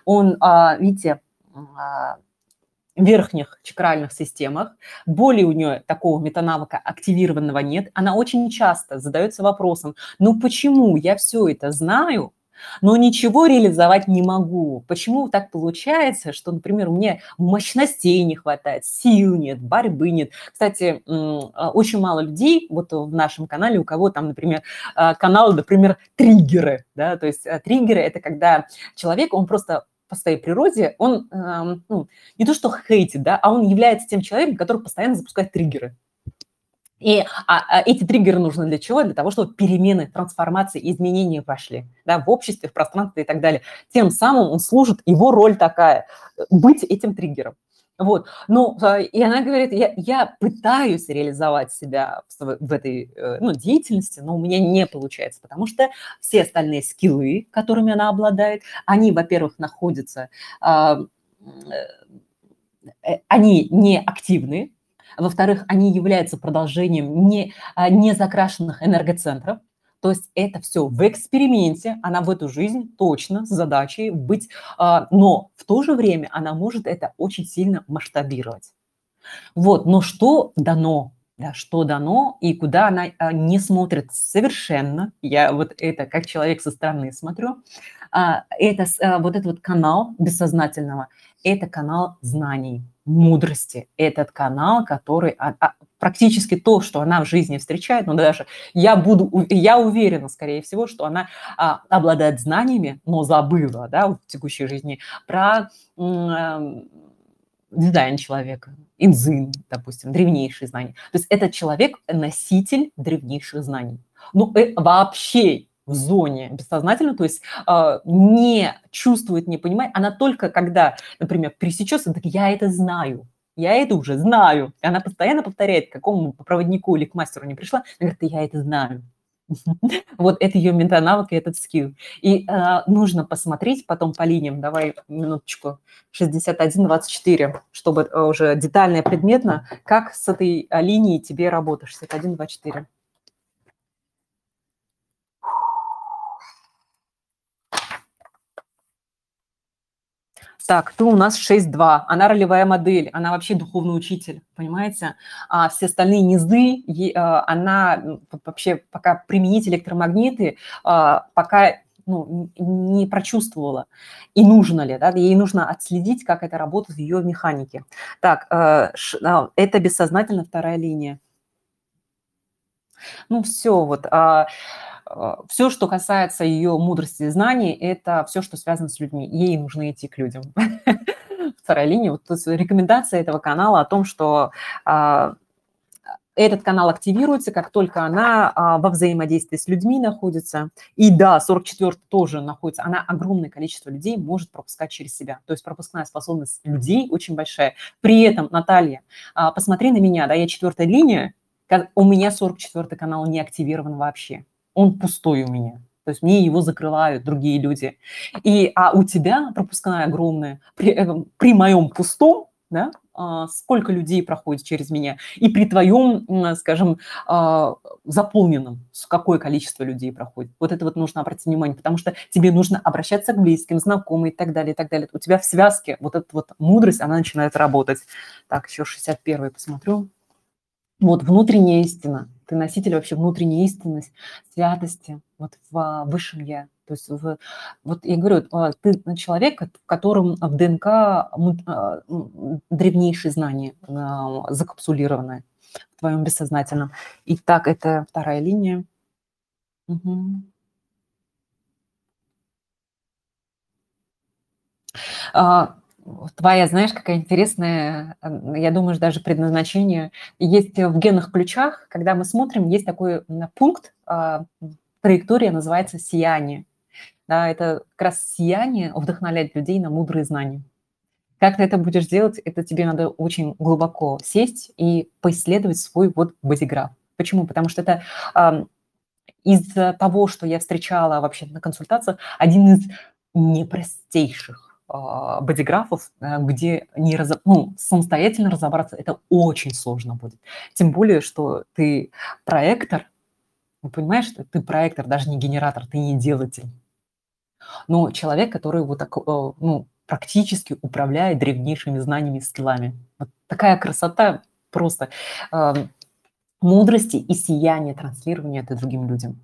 Он, а, видите, верхних чакральных системах. Более у нее такого метанавыка активированного нет. Она очень часто задается вопросом, ну почему я все это знаю, но ничего реализовать не могу. Почему так получается, что, например, мне мощностей не хватает, сил нет, борьбы нет. Кстати, а, очень мало людей вот в нашем канале, у кого там, например, а, канал, например, триггеры, да, то есть а, триггеры – это когда человек, он просто по своей природе, он э, ну, не то что хейтит, да, а он является тем человеком, который постоянно запускает триггеры. И а, а эти триггеры нужны для чего? Для того, чтобы перемены, трансформации, изменения пошли да, в обществе, в пространстве и так далее. Тем самым он служит, его роль такая – быть этим триггером. Вот. Ну, и она говорит, я, я пытаюсь реализовать себя в, в этой э, ну, деятельности, но у меня не получается, потому что все остальные скиллы, которыми она обладает, они, во-первых, находятся, а, э, они не активны, во-вторых, они являются продолжением не, а, не закрашенных энергоцентров, то есть это все в эксперименте, она в эту жизнь точно с задачей быть, а, но в то же время она может это очень сильно масштабировать. Вот, но что дано да, что дано и куда она а, не смотрит совершенно. Я вот это как человек со стороны смотрю. А, это вот этот вот канал бессознательного, это канал знаний, мудрости. Этот канал, который практически то, что она в жизни встречает, но даже я буду, я уверена, скорее всего, что она а, обладает знаниями, но забыла, да, в текущей жизни про э, дизайн человека, инзин, допустим, древнейшие знания. То есть этот человек носитель древнейших знаний. Ну, э, вообще в зоне бессознательно, то есть э, не чувствует, не понимает, она только когда, например, пересечется, так я это знаю, я это уже знаю. И она постоянно повторяет, к какому проводнику или к мастеру не пришла, она говорит, я это знаю. Вот это ее ментонавык и этот скилл. И э, нужно посмотреть потом по линиям, давай минуточку, 61-24, чтобы э, уже детально и предметно, как с этой а, линией тебе работать, 61-24. Так, ты у нас 6-2, она ролевая модель, она вообще духовный учитель, понимаете? А все остальные низы, а, она вообще пока применить электромагниты, а, пока ну, не прочувствовала, и нужно ли, да, ей нужно отследить, как это работает в ее механике. Так, э, это бессознательно вторая линия. Ну, все, вот. А, все, что касается ее мудрости и знаний, это все, что связано с людьми. Ей нужно идти к людям. Вторая линия. Вот рекомендация этого канала о том, что а, этот канал активируется, как только она а, во взаимодействии с людьми находится. И да, 44 тоже находится. Она огромное количество людей может пропускать через себя. То есть пропускная способность людей очень большая. При этом, Наталья, посмотри на меня, да, я четвертая линия, у меня 44 канал не активирован вообще он пустой у меня. То есть мне его закрывают другие люди. И, а у тебя пропускная огромная. При, э, при моем пустом, да, а, сколько людей проходит через меня, и при твоем, скажем, а, заполненном, какое количество людей проходит. Вот это вот нужно обратить внимание, потому что тебе нужно обращаться к близким, знакомым и так далее, и так далее. У тебя в связке вот эта вот мудрость, она начинает работать. Так, еще 61 посмотрю. Вот внутренняя истина – ты носитель вообще внутренней истинности, святости, вот в высшем я. То есть в, вот я говорю, а, ты человек, в котором в ДНК а, древнейшие знания а, закапсулированы в твоем бессознательном. Итак, это вторая линия. Угу. Твоя, знаешь, какая интересная, я думаю, даже предназначение. Есть в генных ключах, когда мы смотрим, есть такой пункт, а, траектория называется сияние. Да, это как раз сияние вдохновляет людей на мудрые знания. Как ты это будешь делать, это тебе надо очень глубоко сесть и поисследовать свой вот бодиграф. Почему? Потому что это э, из того, что я встречала вообще на консультациях, один из непростейших бодиграфов, э, где не раз, ну, самостоятельно разобраться, это очень сложно будет. Тем более, что ты проектор, ну, понимаешь, что ты проектор, даже не генератор, ты не делатель. Но человек, который вот так, э, ну, практически управляет древнейшими знаниями и скиллами. Вот такая красота просто э, мудрости и сияния транслирования это другим людям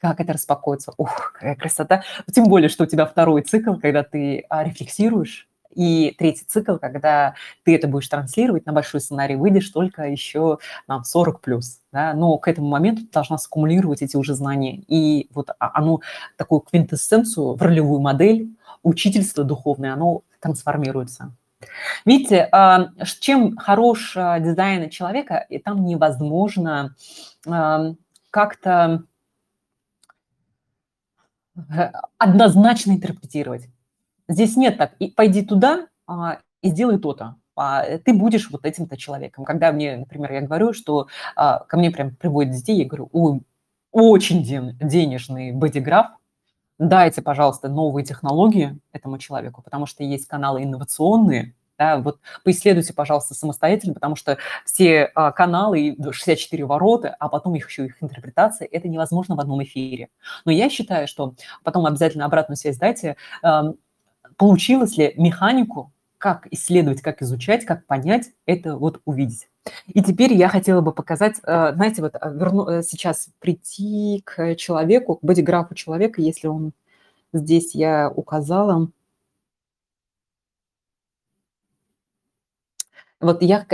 как это распакуется. Ух, какая красота. Тем более, что у тебя второй цикл, когда ты а, рефлексируешь, и третий цикл, когда ты это будешь транслировать на большой сценарий, выйдешь только еще на 40 плюс. Да? Но к этому моменту ты должна саккумулировать эти уже знания. И вот а, оно, такую квинтэссенцию в ролевую модель, учительство духовное, оно трансформируется. Видите, а, чем хорош дизайн человека, и там невозможно как-то однозначно интерпретировать. Здесь нет так, и пойди туда а, и сделай то-то. А, ты будешь вот этим-то человеком. Когда мне, например, я говорю, что а, ко мне прям приводят детей, я говорю, ой, очень ден, денежный бодиграф, дайте, пожалуйста, новые технологии этому человеку, потому что есть каналы инновационные, да, вот поисследуйте, пожалуйста, самостоятельно, потому что все а, каналы, 64 ворота, а потом их еще их интерпретация, это невозможно в одном эфире. Но я считаю, что потом обязательно обратную связь дайте, э, получилось ли механику, как исследовать, как изучать, как понять, это вот увидеть. И теперь я хотела бы показать, э, знаете, вот э, верну, э, сейчас прийти к человеку, к бодиграфу человека, если он здесь я указала, Вот я...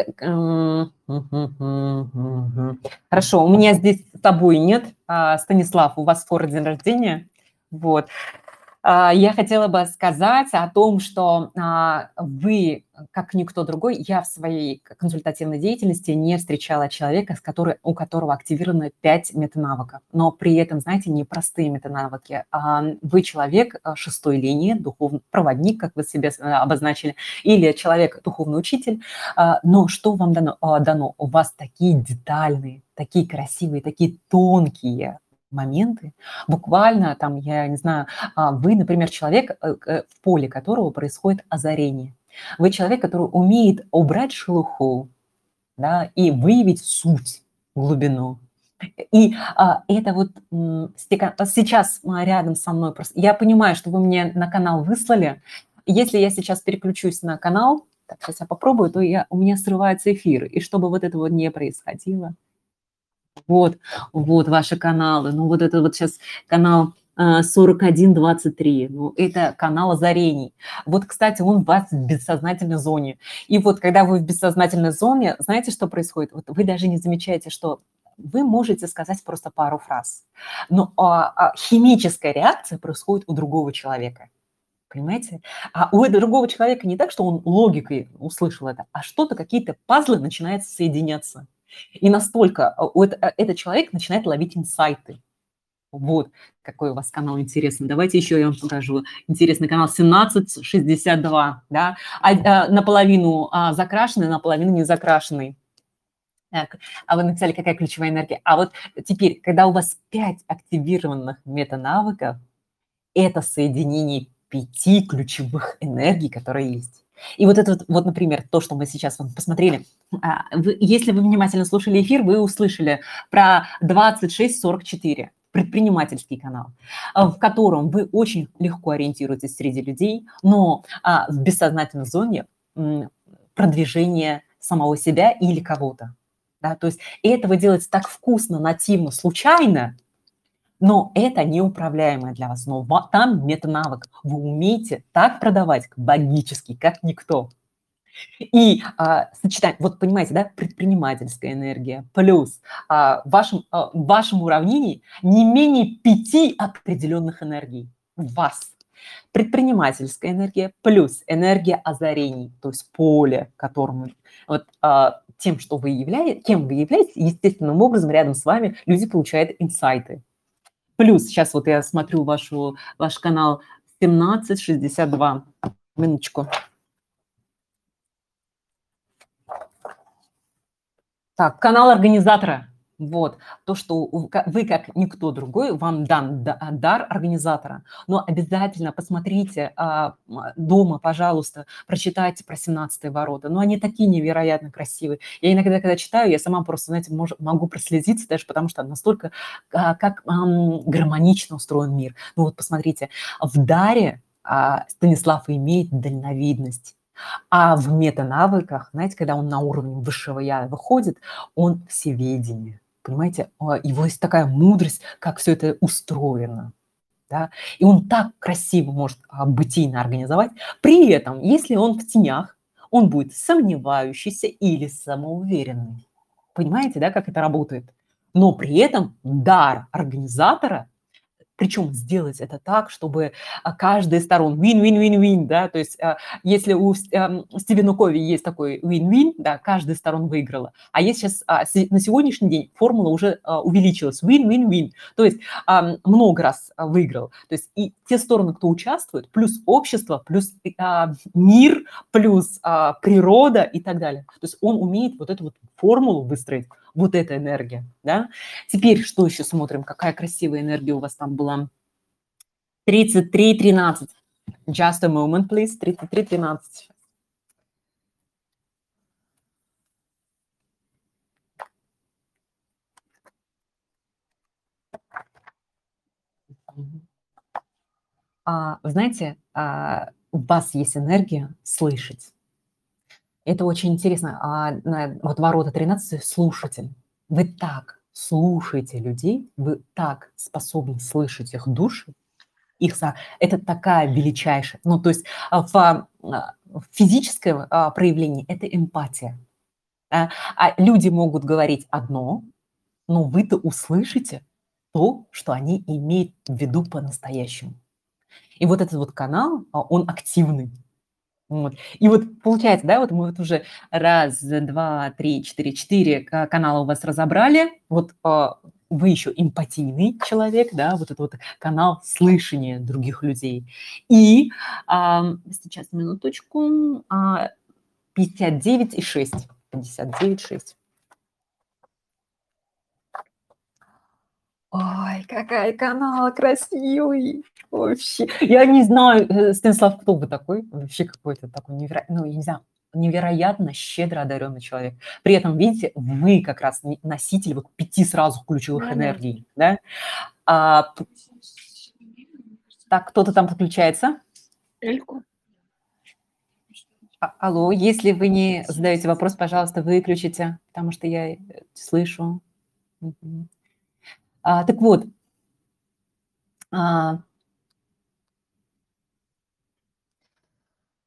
Хорошо, у меня здесь с тобой нет. А, Станислав, у вас скоро день рождения. Вот. А, я хотела бы сказать о том, что а, вы, как никто другой, я в своей консультативной деятельности не встречала человека, с которой, у которого активировано 5 метанавыков. Но при этом, знаете, не простые метанавыки. А вы человек шестой линии, духовный проводник, как вы себе обозначили, или человек, духовный учитель. Но что вам дано? дано? У вас такие детальные, такие красивые, такие тонкие моменты. Буквально там, я не знаю, а, вы, например, человек, э, в поле которого происходит озарение. Вы человек, который умеет убрать шелуху да, и выявить суть, глубину. И а, это вот сейчас рядом со мной просто... Я понимаю, что вы мне на канал выслали. Если я сейчас переключусь на канал, так, сейчас я попробую, то я, у меня срывается эфир. И чтобы вот этого не происходило, вот, вот ваши каналы. Ну, вот это вот сейчас канал 4123. А, ну, это канал озарений. Вот, кстати, он у вас в бессознательной зоне. И вот, когда вы в бессознательной зоне, знаете, что происходит? Вот вы даже не замечаете, что вы можете сказать просто пару фраз. Но а, а, химическая реакция происходит у другого человека. Понимаете? А у другого человека не так, что он логикой услышал это, а что-то, какие-то пазлы начинают соединяться. И настолько а, э, этот человек начинает ловить инсайты. Вот, какой у вас канал интересный. Давайте еще я вам покажу. Интересный канал 1762, да, а, а, наполовину а, закрашенный, наполовину не закрашенный. Так, а вы написали, какая ключевая энергия. А вот теперь, когда у вас 5 активированных метанавыков, это соединение пяти ключевых энергий, которые есть. И вот это вот, вот, например, то, что мы сейчас вот посмотрели, а, если вы внимательно слушали эфир, вы услышали про 2644 предпринимательский канал, а, в котором вы очень легко ориентируетесь среди людей, но а, в бессознательной зоне продвижения самого себя или кого-то. Да? То есть это вы делаете так вкусно, нативно, случайно, но это неуправляемое для вас. Но там метанавык. Вы умеете так продавать богически, как никто. И а, сочетание, вот понимаете, да, предпринимательская энергия плюс а, в, вашем, а, в вашем уравнении не менее пяти определенных энергий в вас. Предпринимательская энергия плюс энергия озарений, то есть поле, которому вот а, тем, что вы являетесь, кем вы являетесь, естественным образом рядом с вами люди получают инсайты. Плюс, сейчас вот я смотрю вашу, ваш канал 1762. Минуточку. Так, канал организатора. Вот, то, что вы, как никто другой, вам дан дар организатора. Но обязательно посмотрите а, дома, пожалуйста, прочитайте про 17 ворота. Но они такие невероятно красивые. Я иногда, когда читаю, я сама просто, знаете, могу прослезиться даже потому, что настолько, а, как гармонично устроен мир. Ну вот посмотрите, в даре а, Станислав имеет дальновидность. А в метанавыках, знаете, когда он на уровне высшего я выходит, он всеведение понимаете, а, его есть такая мудрость, как все это устроено. Да? И он так красиво может а, бытийно организовать. При этом, если он в тенях, он будет сомневающийся или самоуверенный. Понимаете, да, как это работает? Но при этом дар организатора причем сделать это так, чтобы а, каждая из сторон win-win-win-win, да, то есть а, если у эм, Стивена Кови есть такой win-win, да, каждая из сторон выиграла, а есть сейчас а, на сегодняшний день формула уже увеличилась, win-win-win, то есть много раз выиграл, то есть и те стороны, кто участвует, плюс общество, плюс мир, плюс природа и так далее, то есть он умеет вот эту вот формулу выстроить, вот эта энергия, да. Теперь что еще смотрим, какая красивая энергия у вас там была. 33-13. Just a moment, please. 33-13. А, знаете, а, у вас есть энергия слышать. Это очень интересно. А вот ворота 13 – слушатель. Вы так слушаете людей, вы так способны слышать их души, их это такая величайшая. Ну, то есть а, в, а, в физическое а, проявление это эмпатия. А люди могут говорить одно, но вы-то услышите то, что они имеют в виду по-настоящему. И вот этот вот канал, он активный. Вот. И вот получается, да, вот мы вот уже раз, два, три, четыре, четыре канала у вас разобрали. Вот а, вы еще эмпатийный человек, да, вот это вот канал слышания других людей. И а, сейчас минуточку, а, 59,6. 59,6. Ой, какая канал красивый. Вообще. Я не знаю, э, Станислав, кто вы такой? Вообще какой-то такой невероятный, ну, я не знаю, невероятно щедро одаренный человек. При этом, видите, вы как раз носитель вот пяти сразу ключевых да, энергий, да? А, так, кто-то там подключается? Эльку. А, алло, если вы не задаете вопрос, пожалуйста, выключите, потому что я э, слышу. А, так вот, а,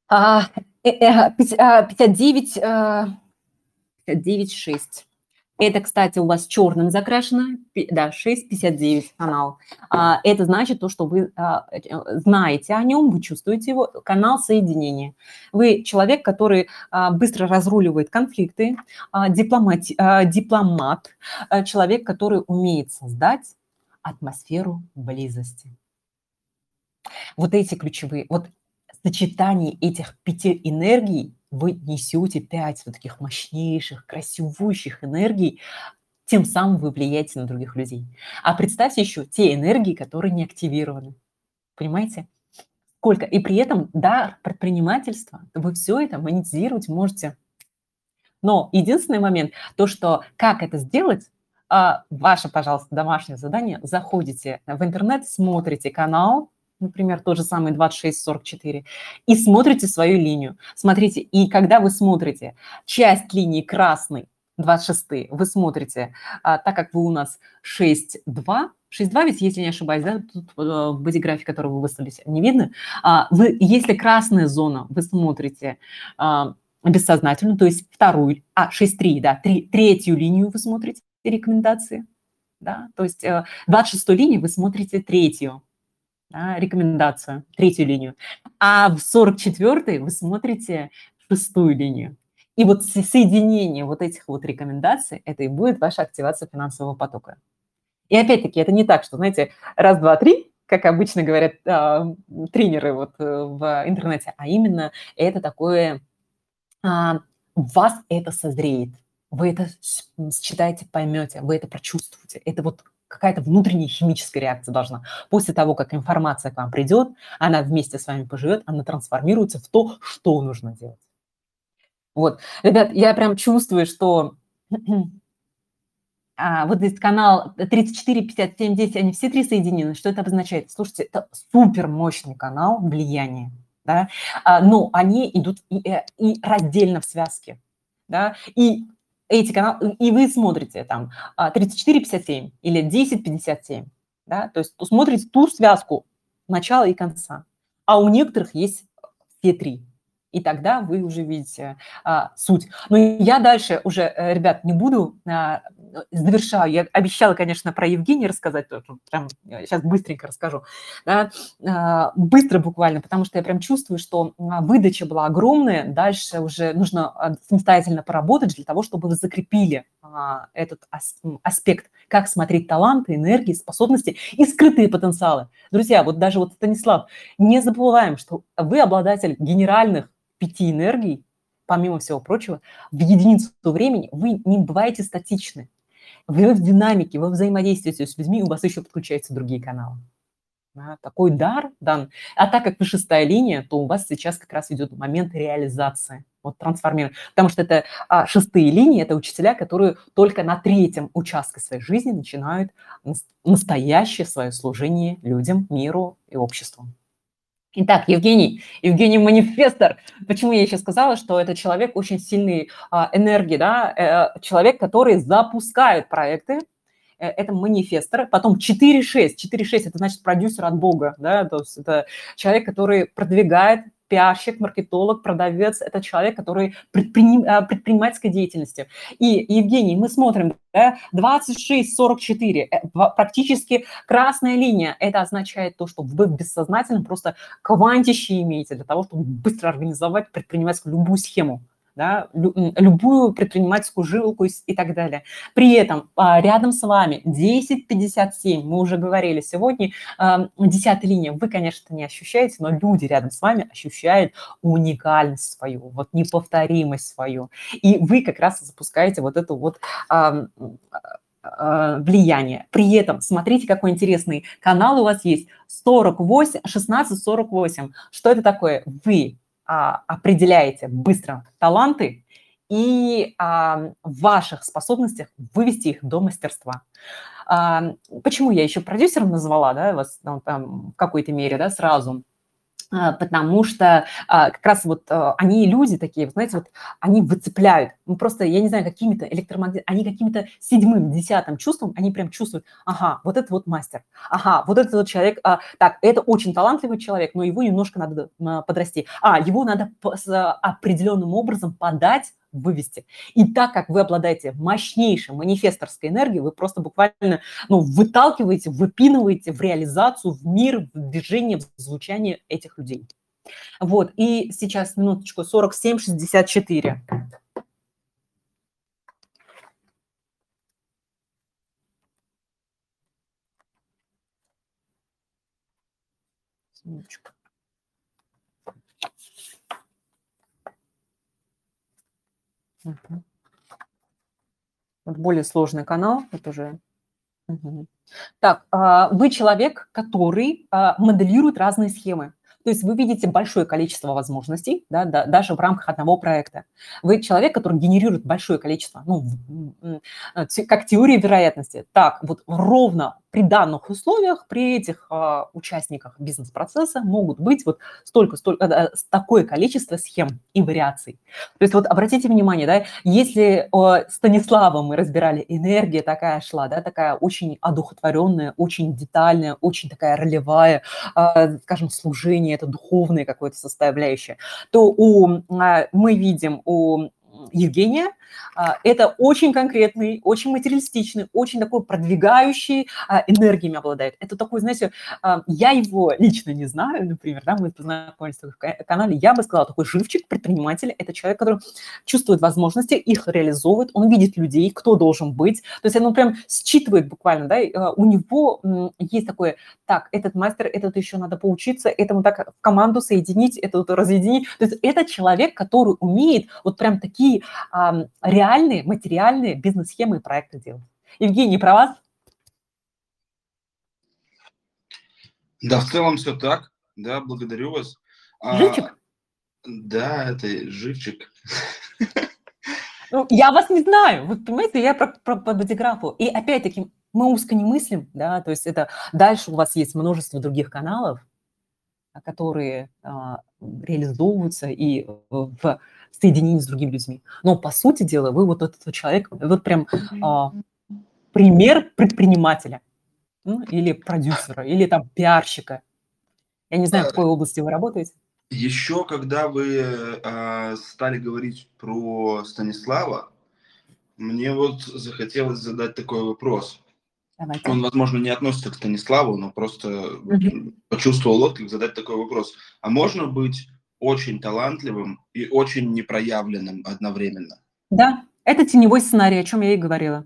а, 59, 59, 6. Это, кстати, у вас черным закрашено, да, 6,59 канал. А, это значит то, что вы а, э, знаете о нем, вы чувствуете его, канал соединения. Вы человек, который а, быстро разруливает конфликты, дипломат, дипломат, человек, который умеет создать атмосферу близости. Вот эти ключевые, вот сочетании этих пяти энергий вы несете пять вот таких мощнейших, красивущих энергий, тем самым вы влияете на других людей. А представьте еще те энергии, которые не активированы. Понимаете? Сколько? И при этом дар предпринимательства, вы все это монетизировать можете. Но единственный момент, то, что как это сделать, а, ваше, пожалуйста, домашнее задание, заходите в интернет, смотрите канал, например, тот же самый 2644, и смотрите свою линию. Смотрите, и когда вы смотрите часть линии красной, 26 вы смотрите, а, так как вы у нас 6,2, 6,2 ведь, если не ошибаюсь, да, тут э, в бодиграфе, которую вы выставили, не видно. А, вы, если красная зона, вы смотрите а, бессознательно, то есть вторую, а, 6,3, да, три, третью линию вы смотрите рекомендации, да, то есть 26 э, линии вы смотрите третью, да, рекомендацию, третью линию. А в 44-й вы смотрите шестую линию. И вот соединение вот этих вот рекомендаций, это и будет ваша активация финансового потока. И опять-таки, это не так, что, знаете, раз, два, три, как обычно говорят э, тренеры вот э, в интернете, а именно это такое, э, вас это созреет, вы это считаете, поймете, вы это прочувствуете. Это вот какая-то внутренняя химическая реакция должна. После того, как информация к вам придет, она вместе с вами поживет, она трансформируется в то, что нужно делать. Вот, ребят, я прям чувствую, что а, вот здесь канал 34, 57, 10, они все три соединены. Что это обозначает? Слушайте, это супер мощный канал влияния, да, а, но они идут и, э, и раздельно в связке, да, и эти каналы, и вы смотрите там 34,57 а, или 10,57, да, то есть смотрите ту связку начала и конца. А у некоторых есть все три. И тогда вы уже видите а, суть. Но я дальше уже, э, ребят, не буду а, завершаю. Я обещала, конечно, про Евгения рассказать, прям сейчас быстренько расскажу. Да? А, быстро буквально, потому что я прям чувствую, что а, выдача была огромная. Дальше уже нужно а, самостоятельно поработать для того, чтобы вы закрепили этот аспект, как смотреть таланты, энергии, способности и скрытые потенциалы. Друзья, вот даже вот Станислав, не забываем, что вы обладатель генеральных пяти энергий, помимо всего прочего, в единицу времени вы не бываете статичны вы в динамике, вы взаимодействуете с людьми, у вас еще подключаются другие каналы. Да, такой дар дан. А так как вы шестая линия, то у вас сейчас как раз идет момент реализации, вот трансформирования. Потому что это а, шестые линии, это учителя, которые только на третьем участке своей жизни начинают настоящее свое служение людям, миру и обществу. Итак, Евгений, Евгений манифестор. Почему я еще сказала, что это человек очень сильной а, энергии, да, э, человек, который запускает проекты, э, это манифестор. Потом 4-6. 4-6 – это значит продюсер от Бога, да, то есть это человек, который продвигает пиарщик, маркетолог, продавец, это человек, который предприним, а, предпринимательской деятельности. И, Евгений, мы смотрим, да, 26-44, э, практически красная линия. Это означает то, что вы бессознательно просто квантище имеете для того, чтобы быстро организовать предпринимательскую любую схему да, любую предпринимательскую жилку и так далее. При этом а, рядом с вами 1057, мы уже говорили сегодня, 10 линия, вы, конечно, не ощущаете, но люди рядом с вами ощущают уникальность свою, вот неповторимость свою. И вы как раз запускаете вот эту вот а, влияние. При этом смотрите, какой интересный канал у вас есть. 48, 1648. Что это такое? Вы а, определяете быстро таланты и а, в ваших способностях вывести их до мастерства. А, почему я еще продюсером назвала, да, вас ну, там, в какой-то мере, да, сразу? А, потому что а, как раз вот а, они люди такие, вы знаете, вот они выцепляют, ну просто, я не знаю, какими-то электромагнитами, они каким-то седьмым, десятым чувством, они прям чувствуют, ага, вот это вот мастер, ага, вот этот вот человек, а, так, это очень талантливый человек, но его немножко надо подрасти, а, его надо с определенным образом подать вывести. И так как вы обладаете мощнейшей манифесторской энергией, вы просто буквально ну, выталкиваете, выпинываете в реализацию, в мир, в движение, в звучание этих людей. Вот, и сейчас, минуточку, 47-64. Минуточку. Вот более сложный канал, это уже... Так, а, вы человек, который а, моделирует разные схемы. То есть вы видите большое количество возможностей, да, да, даже в рамках одного проекта. Вы человек, который генерирует большое количество, ну, как теория вероятности. Так, вот ровно при данных условиях, при этих э, участниках бизнес-процесса могут быть вот столько, столько, э, такое количество схем и вариаций. То есть вот обратите внимание, да, если э, Станислава мы разбирали, энергия такая шла, да, такая очень одухотворенная, очень детальная, очень такая ролевая, э, скажем, служение, это духовное какое-то составляющее, то у, э, мы видим у Евгения. А, это очень конкретный, очень материалистичный, очень такой продвигающий, а, энергиями обладает. Это такой, знаете, а, я его лично не знаю, например, да, мы познакомились в канале, я бы сказала, такой живчик, предприниматель, это человек, который чувствует возможности, их реализовывает, он видит людей, кто должен быть, то есть он прям считывает буквально, да, у него есть такое, так, этот мастер, этот еще надо поучиться, этому так команду соединить, это вот разъединить, то есть это человек, который умеет вот прям такие реальные, материальные бизнес-схемы и проекты делать. Евгений, про вас? Да, в целом все так. Да, благодарю вас. А, живчик? А, да, это живчик. Ну, я вас не знаю. Вот понимаете, я про, про, про бодиграфу. И опять-таки, мы узко не мыслим, да, то есть это дальше у вас есть множество других каналов, которые а, реализовываются и в соединении с другими людьми. Но по сути дела вы вот этот человек, вот прям а, пример предпринимателя ну, или продюсера, или там пиарщика. Я не знаю, в какой области вы работаете. Еще когда вы э, стали говорить про Станислава, мне вот захотелось задать такой вопрос. Давайте. Он, возможно, не относится к Станиславу, но просто угу. почувствовал отклик задать такой вопрос. А можно быть очень талантливым и очень непроявленным одновременно? Да, это теневой сценарий, о чем я и говорила.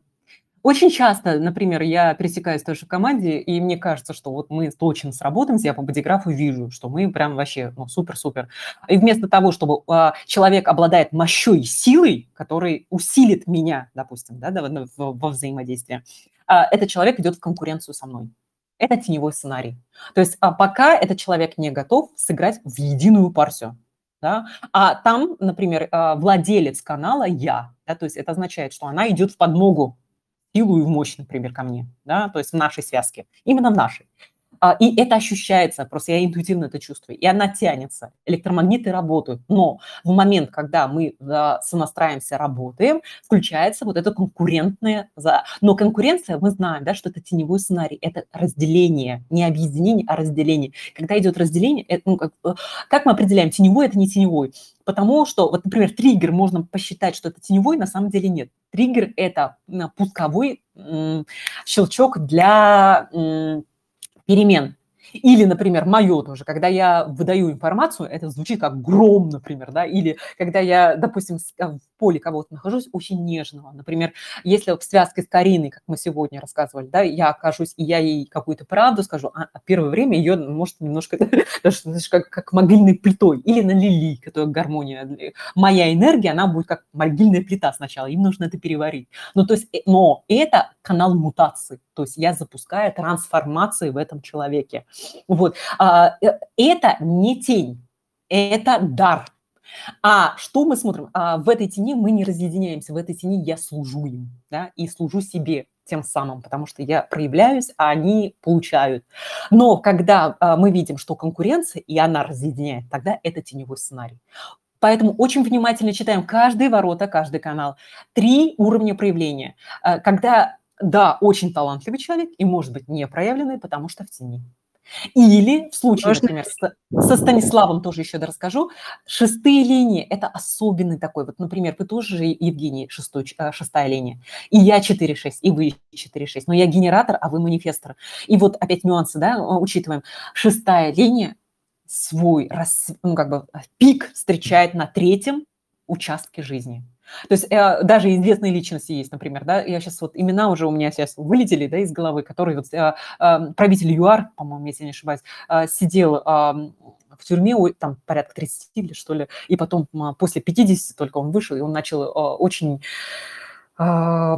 Очень часто, например, я пересекаюсь тоже в команде, и мне кажется, что вот мы точно сработаемся, я по бодиграфу вижу, что мы прям вообще ну, супер-супер. И вместо того, чтобы э, человек обладает мощой силой, который усилит меня, допустим, да, да, во взаимодействии, э, этот человек идет в конкуренцию со мной. Это теневой сценарий. То есть а пока этот человек не готов сыграть в единую партию. Да? А там, например, а, владелец канала я, да, то есть это означает, что она идет в подмогу силу и в мощь, например, ко мне, да, то есть в нашей связке, именно в нашей. А, и это ощущается, просто я интуитивно это чувствую, и она тянется, электромагниты работают, но в момент, когда мы сонастраиваемся, работаем, включается вот это конкурентное, но конкуренция, мы знаем, да, что это теневой сценарий, это разделение, не объединение, а разделение. Когда идет разделение, это, ну, как, э, как мы определяем, теневой это не теневой? Потому что, вот, например, триггер можно посчитать, что это теневой, на самом деле нет. Триггер – это пусковой щелчок для перемен. Или, например, мое тоже, когда я выдаю информацию, это звучит как гром, например, да, или когда я, допустим, э, поле кого-то нахожусь очень нежного. Например, если в связке с Кариной, как мы сегодня рассказывали, да, я окажусь, и я ей какую-то правду скажу, а, а первое время ее может немножко, даже, как, как могильной плитой, или на Лили, которая гармония. Моя энергия, она будет как могильная плита сначала, им нужно это переварить. Ну, то есть, э, но это канал мутации, то есть я запускаю трансформации в этом человеке. Вот. А, э, это не тень, это дар. А что мы смотрим? А в этой тени мы не разъединяемся, в этой тени я служу им, да, и служу себе тем самым, потому что я проявляюсь, а они получают. Но когда а, мы видим, что конкуренция, и она разъединяет, тогда это теневой сценарий. Поэтому очень внимательно читаем каждые ворота, каждый канал. Три уровня проявления. А, когда, да, очень талантливый человек и, может быть, не проявленный, потому что в тени. Или в случае, Можно... например, со Станиславом тоже еще расскажу, шестые линии – это особенный такой. Вот, например, вы тоже, Евгений, шестой, э, шестая линия, и я 4-6, и вы 4-6, но я генератор, а вы манифестор. И вот опять нюансы, да, учитываем. Шестая линия свой ну, как бы, пик встречает на третьем участке жизни. То есть э, даже известные личности есть, например, да, я сейчас вот имена уже у меня сейчас вылетели, да, из головы, который вот э, э, правитель ЮАР, по-моему, если не ошибаюсь, э, сидел э, в тюрьме, там порядка 30 или что ли, и потом э, после 50 только он вышел, и он начал э, очень э,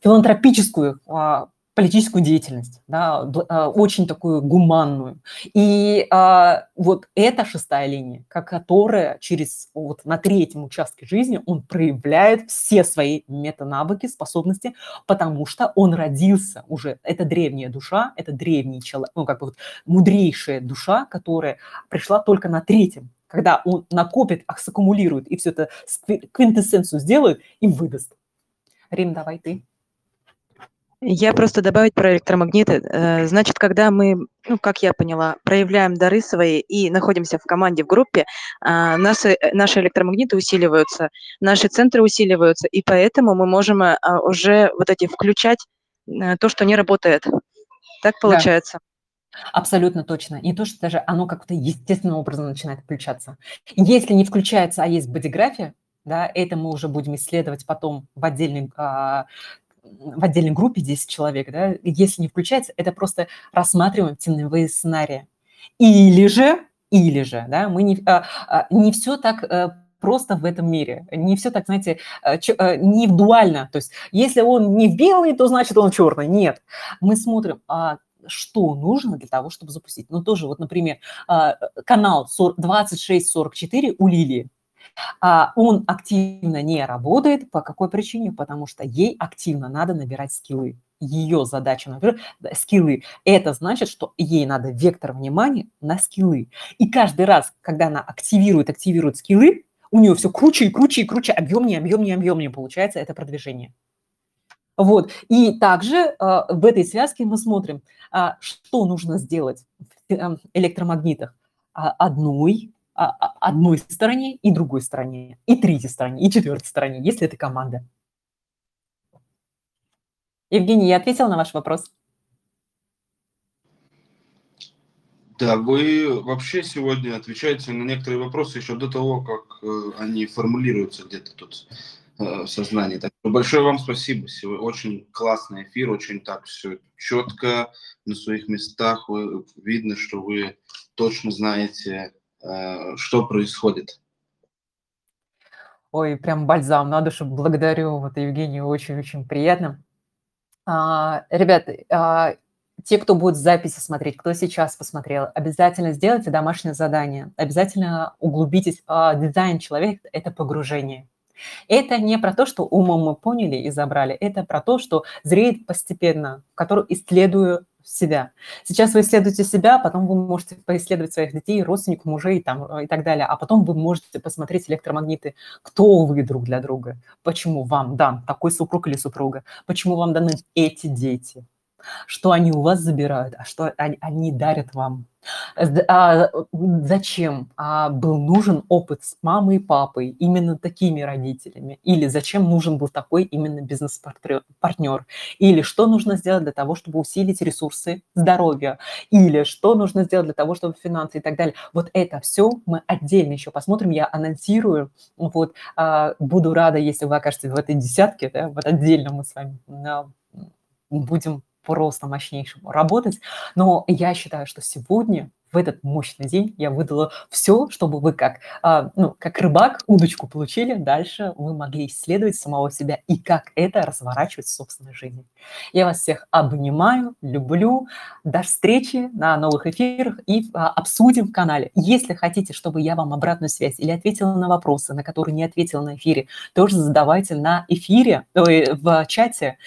филантропическую э, политическую деятельность, да, а, очень такую гуманную. И а, вот эта шестая линия, которая через вот на третьем участке жизни он проявляет все свои метанавыки, способности, потому что он родился уже. Это древняя душа, это древний человек, ну как бы вот мудрейшая душа, которая пришла только на третьем когда он накопит, саккумулирует и все это квинтэссенцию сделает и выдаст. Рим, давай ты. Я просто добавить про электромагниты. Э, значит, когда мы, ну, как я поняла, проявляем дары свои и находимся в команде, в группе, а, наши, э, наши электромагниты усиливаются, наши центры усиливаются, и поэтому мы можем а, уже вот эти включать э, то, что не работает. Так получается? Да. Абсолютно точно. Не то, что даже оно как-то естественным образом начинает включаться. Если не включается, а есть бодиграфия, да, это мы уже будем исследовать потом в отдельной а, в отдельной группе 10 человек, да, если не включается, это просто рассматриваем теневые сценарии. Или же, или же, да, мы не, а, а, не все так а, просто в этом мире. Не все так, знаете, ч, а, не дуально. То есть если он не белый, то значит он черный. Нет. Мы смотрим, а, что нужно для того, чтобы запустить. Ну, тоже вот, например, а, канал 2644 у Лилии он активно не работает. По какой причине? Потому что ей активно надо набирать скиллы. Ее задача, например, скиллы. Это значит, что ей надо вектор внимания на скиллы. И каждый раз, когда она активирует, активирует скиллы, у нее все круче и круче и круче, объемнее, объемнее, объемнее получается это продвижение. Вот. И также э, в этой связке мы смотрим, э, что нужно сделать в э, электромагнитах. Одной а, а, одной стороне и другой стороне, и третьей стороне, и четвертой стороне, если это команда. Евгений, я ответила на ваш вопрос? Да, вы вообще сегодня отвечаете на некоторые вопросы еще до того, как э, они формулируются где-то тут э, в сознании. Так большое вам спасибо. Сегодня очень классный эфир, очень так все четко на своих местах. Вы, видно, что вы точно знаете что происходит. Ой, прям бальзам на душу. Благодарю, вот Евгению, очень-очень приятно. А, ребята, а, те, кто будет записи смотреть, кто сейчас посмотрел, обязательно сделайте домашнее задание. Обязательно углубитесь. А, дизайн человека – это погружение. Это не про то, что умом мы поняли и забрали, это про то, что зреет постепенно, который исследую себя. Сейчас вы исследуете себя, потом вы можете поисследовать своих детей, родственников, мужей там, и так далее, а потом вы можете посмотреть электромагниты, кто вы друг для друга, почему вам дан такой супруг или супруга, почему вам даны эти дети, что они у вас забирают, а что они дарят вам. А зачем а был нужен опыт с мамой и папой, именно такими родителями? Или зачем нужен был такой именно бизнес-партнер? Или что нужно сделать для того, чтобы усилить ресурсы здоровья? Или что нужно сделать для того, чтобы финансы и так далее? Вот это все мы отдельно еще посмотрим. Я анонсирую. Вот, а, буду рада, если вы окажетесь в этой десятке. Да, вот отдельно мы с вами будем просто мощнейшему работать. Но я считаю, что сегодня в этот мощный день я выдала все, чтобы вы как, а, ну, как рыбак удочку получили, дальше вы могли исследовать самого себя и как это разворачивать в собственной жизни. Я вас всех обнимаю, люблю. До встречи на новых эфирах и а, обсудим в канале. Если хотите, чтобы я вам обратную связь или ответила на вопросы, на которые не ответила на эфире, тоже задавайте на эфире, в чате.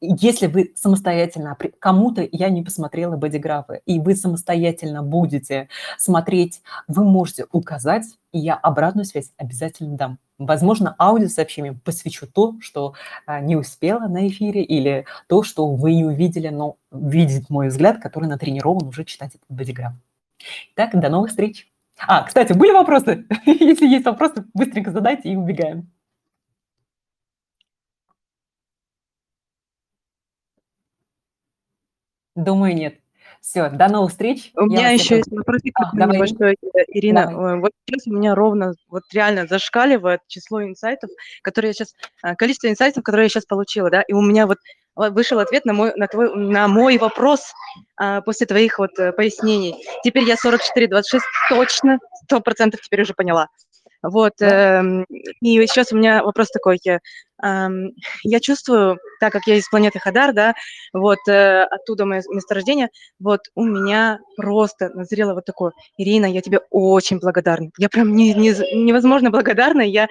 Если вы самостоятельно, кому-то я не посмотрела бодиграфы, и вы самостоятельно будете смотреть, вы можете указать, и я обратную связь обязательно дам. Возможно, аудиосообщением посвящу то, что а, не успела на эфире, или то, что вы не увидели, но видит мой взгляд, который натренирован уже читать этот бодиграф. Так, до новых встреч. А, кстати, были вопросы? Если есть вопросы, быстренько задайте и убегаем. Думаю, нет. Все, до новых встреч. У меня еще есть вопрос, а. Большой, Ирина. Давай. Вот сейчас у меня ровно, вот реально зашкаливает число инсайтов, которые я сейчас, а, количество инсайтов, которые я сейчас получила, да, и у меня вот вышел ответ на мой, на твой, на мой вопрос а, после твоих вот э, пояснений. Теперь я 44-26 точно, сто процентов теперь уже поняла. Вот, да. э, и сейчас у меня вопрос такой. Э, я чувствую, так как я из планеты Хадар, да, вот э, оттуда мое месторождение, вот у меня просто назрело вот такое. Ирина, я тебе очень благодарна. Я прям не, не, невозможно благодарна. Я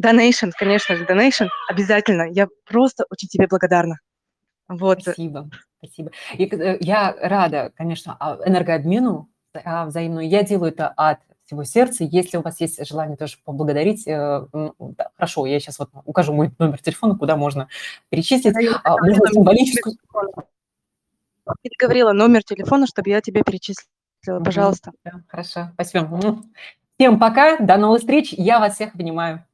donation, конечно же, donation, обязательно. Я просто очень тебе благодарна. Вот. Спасибо, спасибо. И, э, я рада, конечно, а, энергообмену а, взаимную. Я делаю это от всего сердца. Если у вас есть желание тоже поблагодарить, э, да, хорошо, я сейчас вот укажу мой номер телефона, куда можно перечислить. А, можно символическую... Ты говорила номер телефона, чтобы я тебе перечислила, пожалуйста. Да, хорошо, спасибо. Всем пока, до новых встреч, я вас всех обнимаю.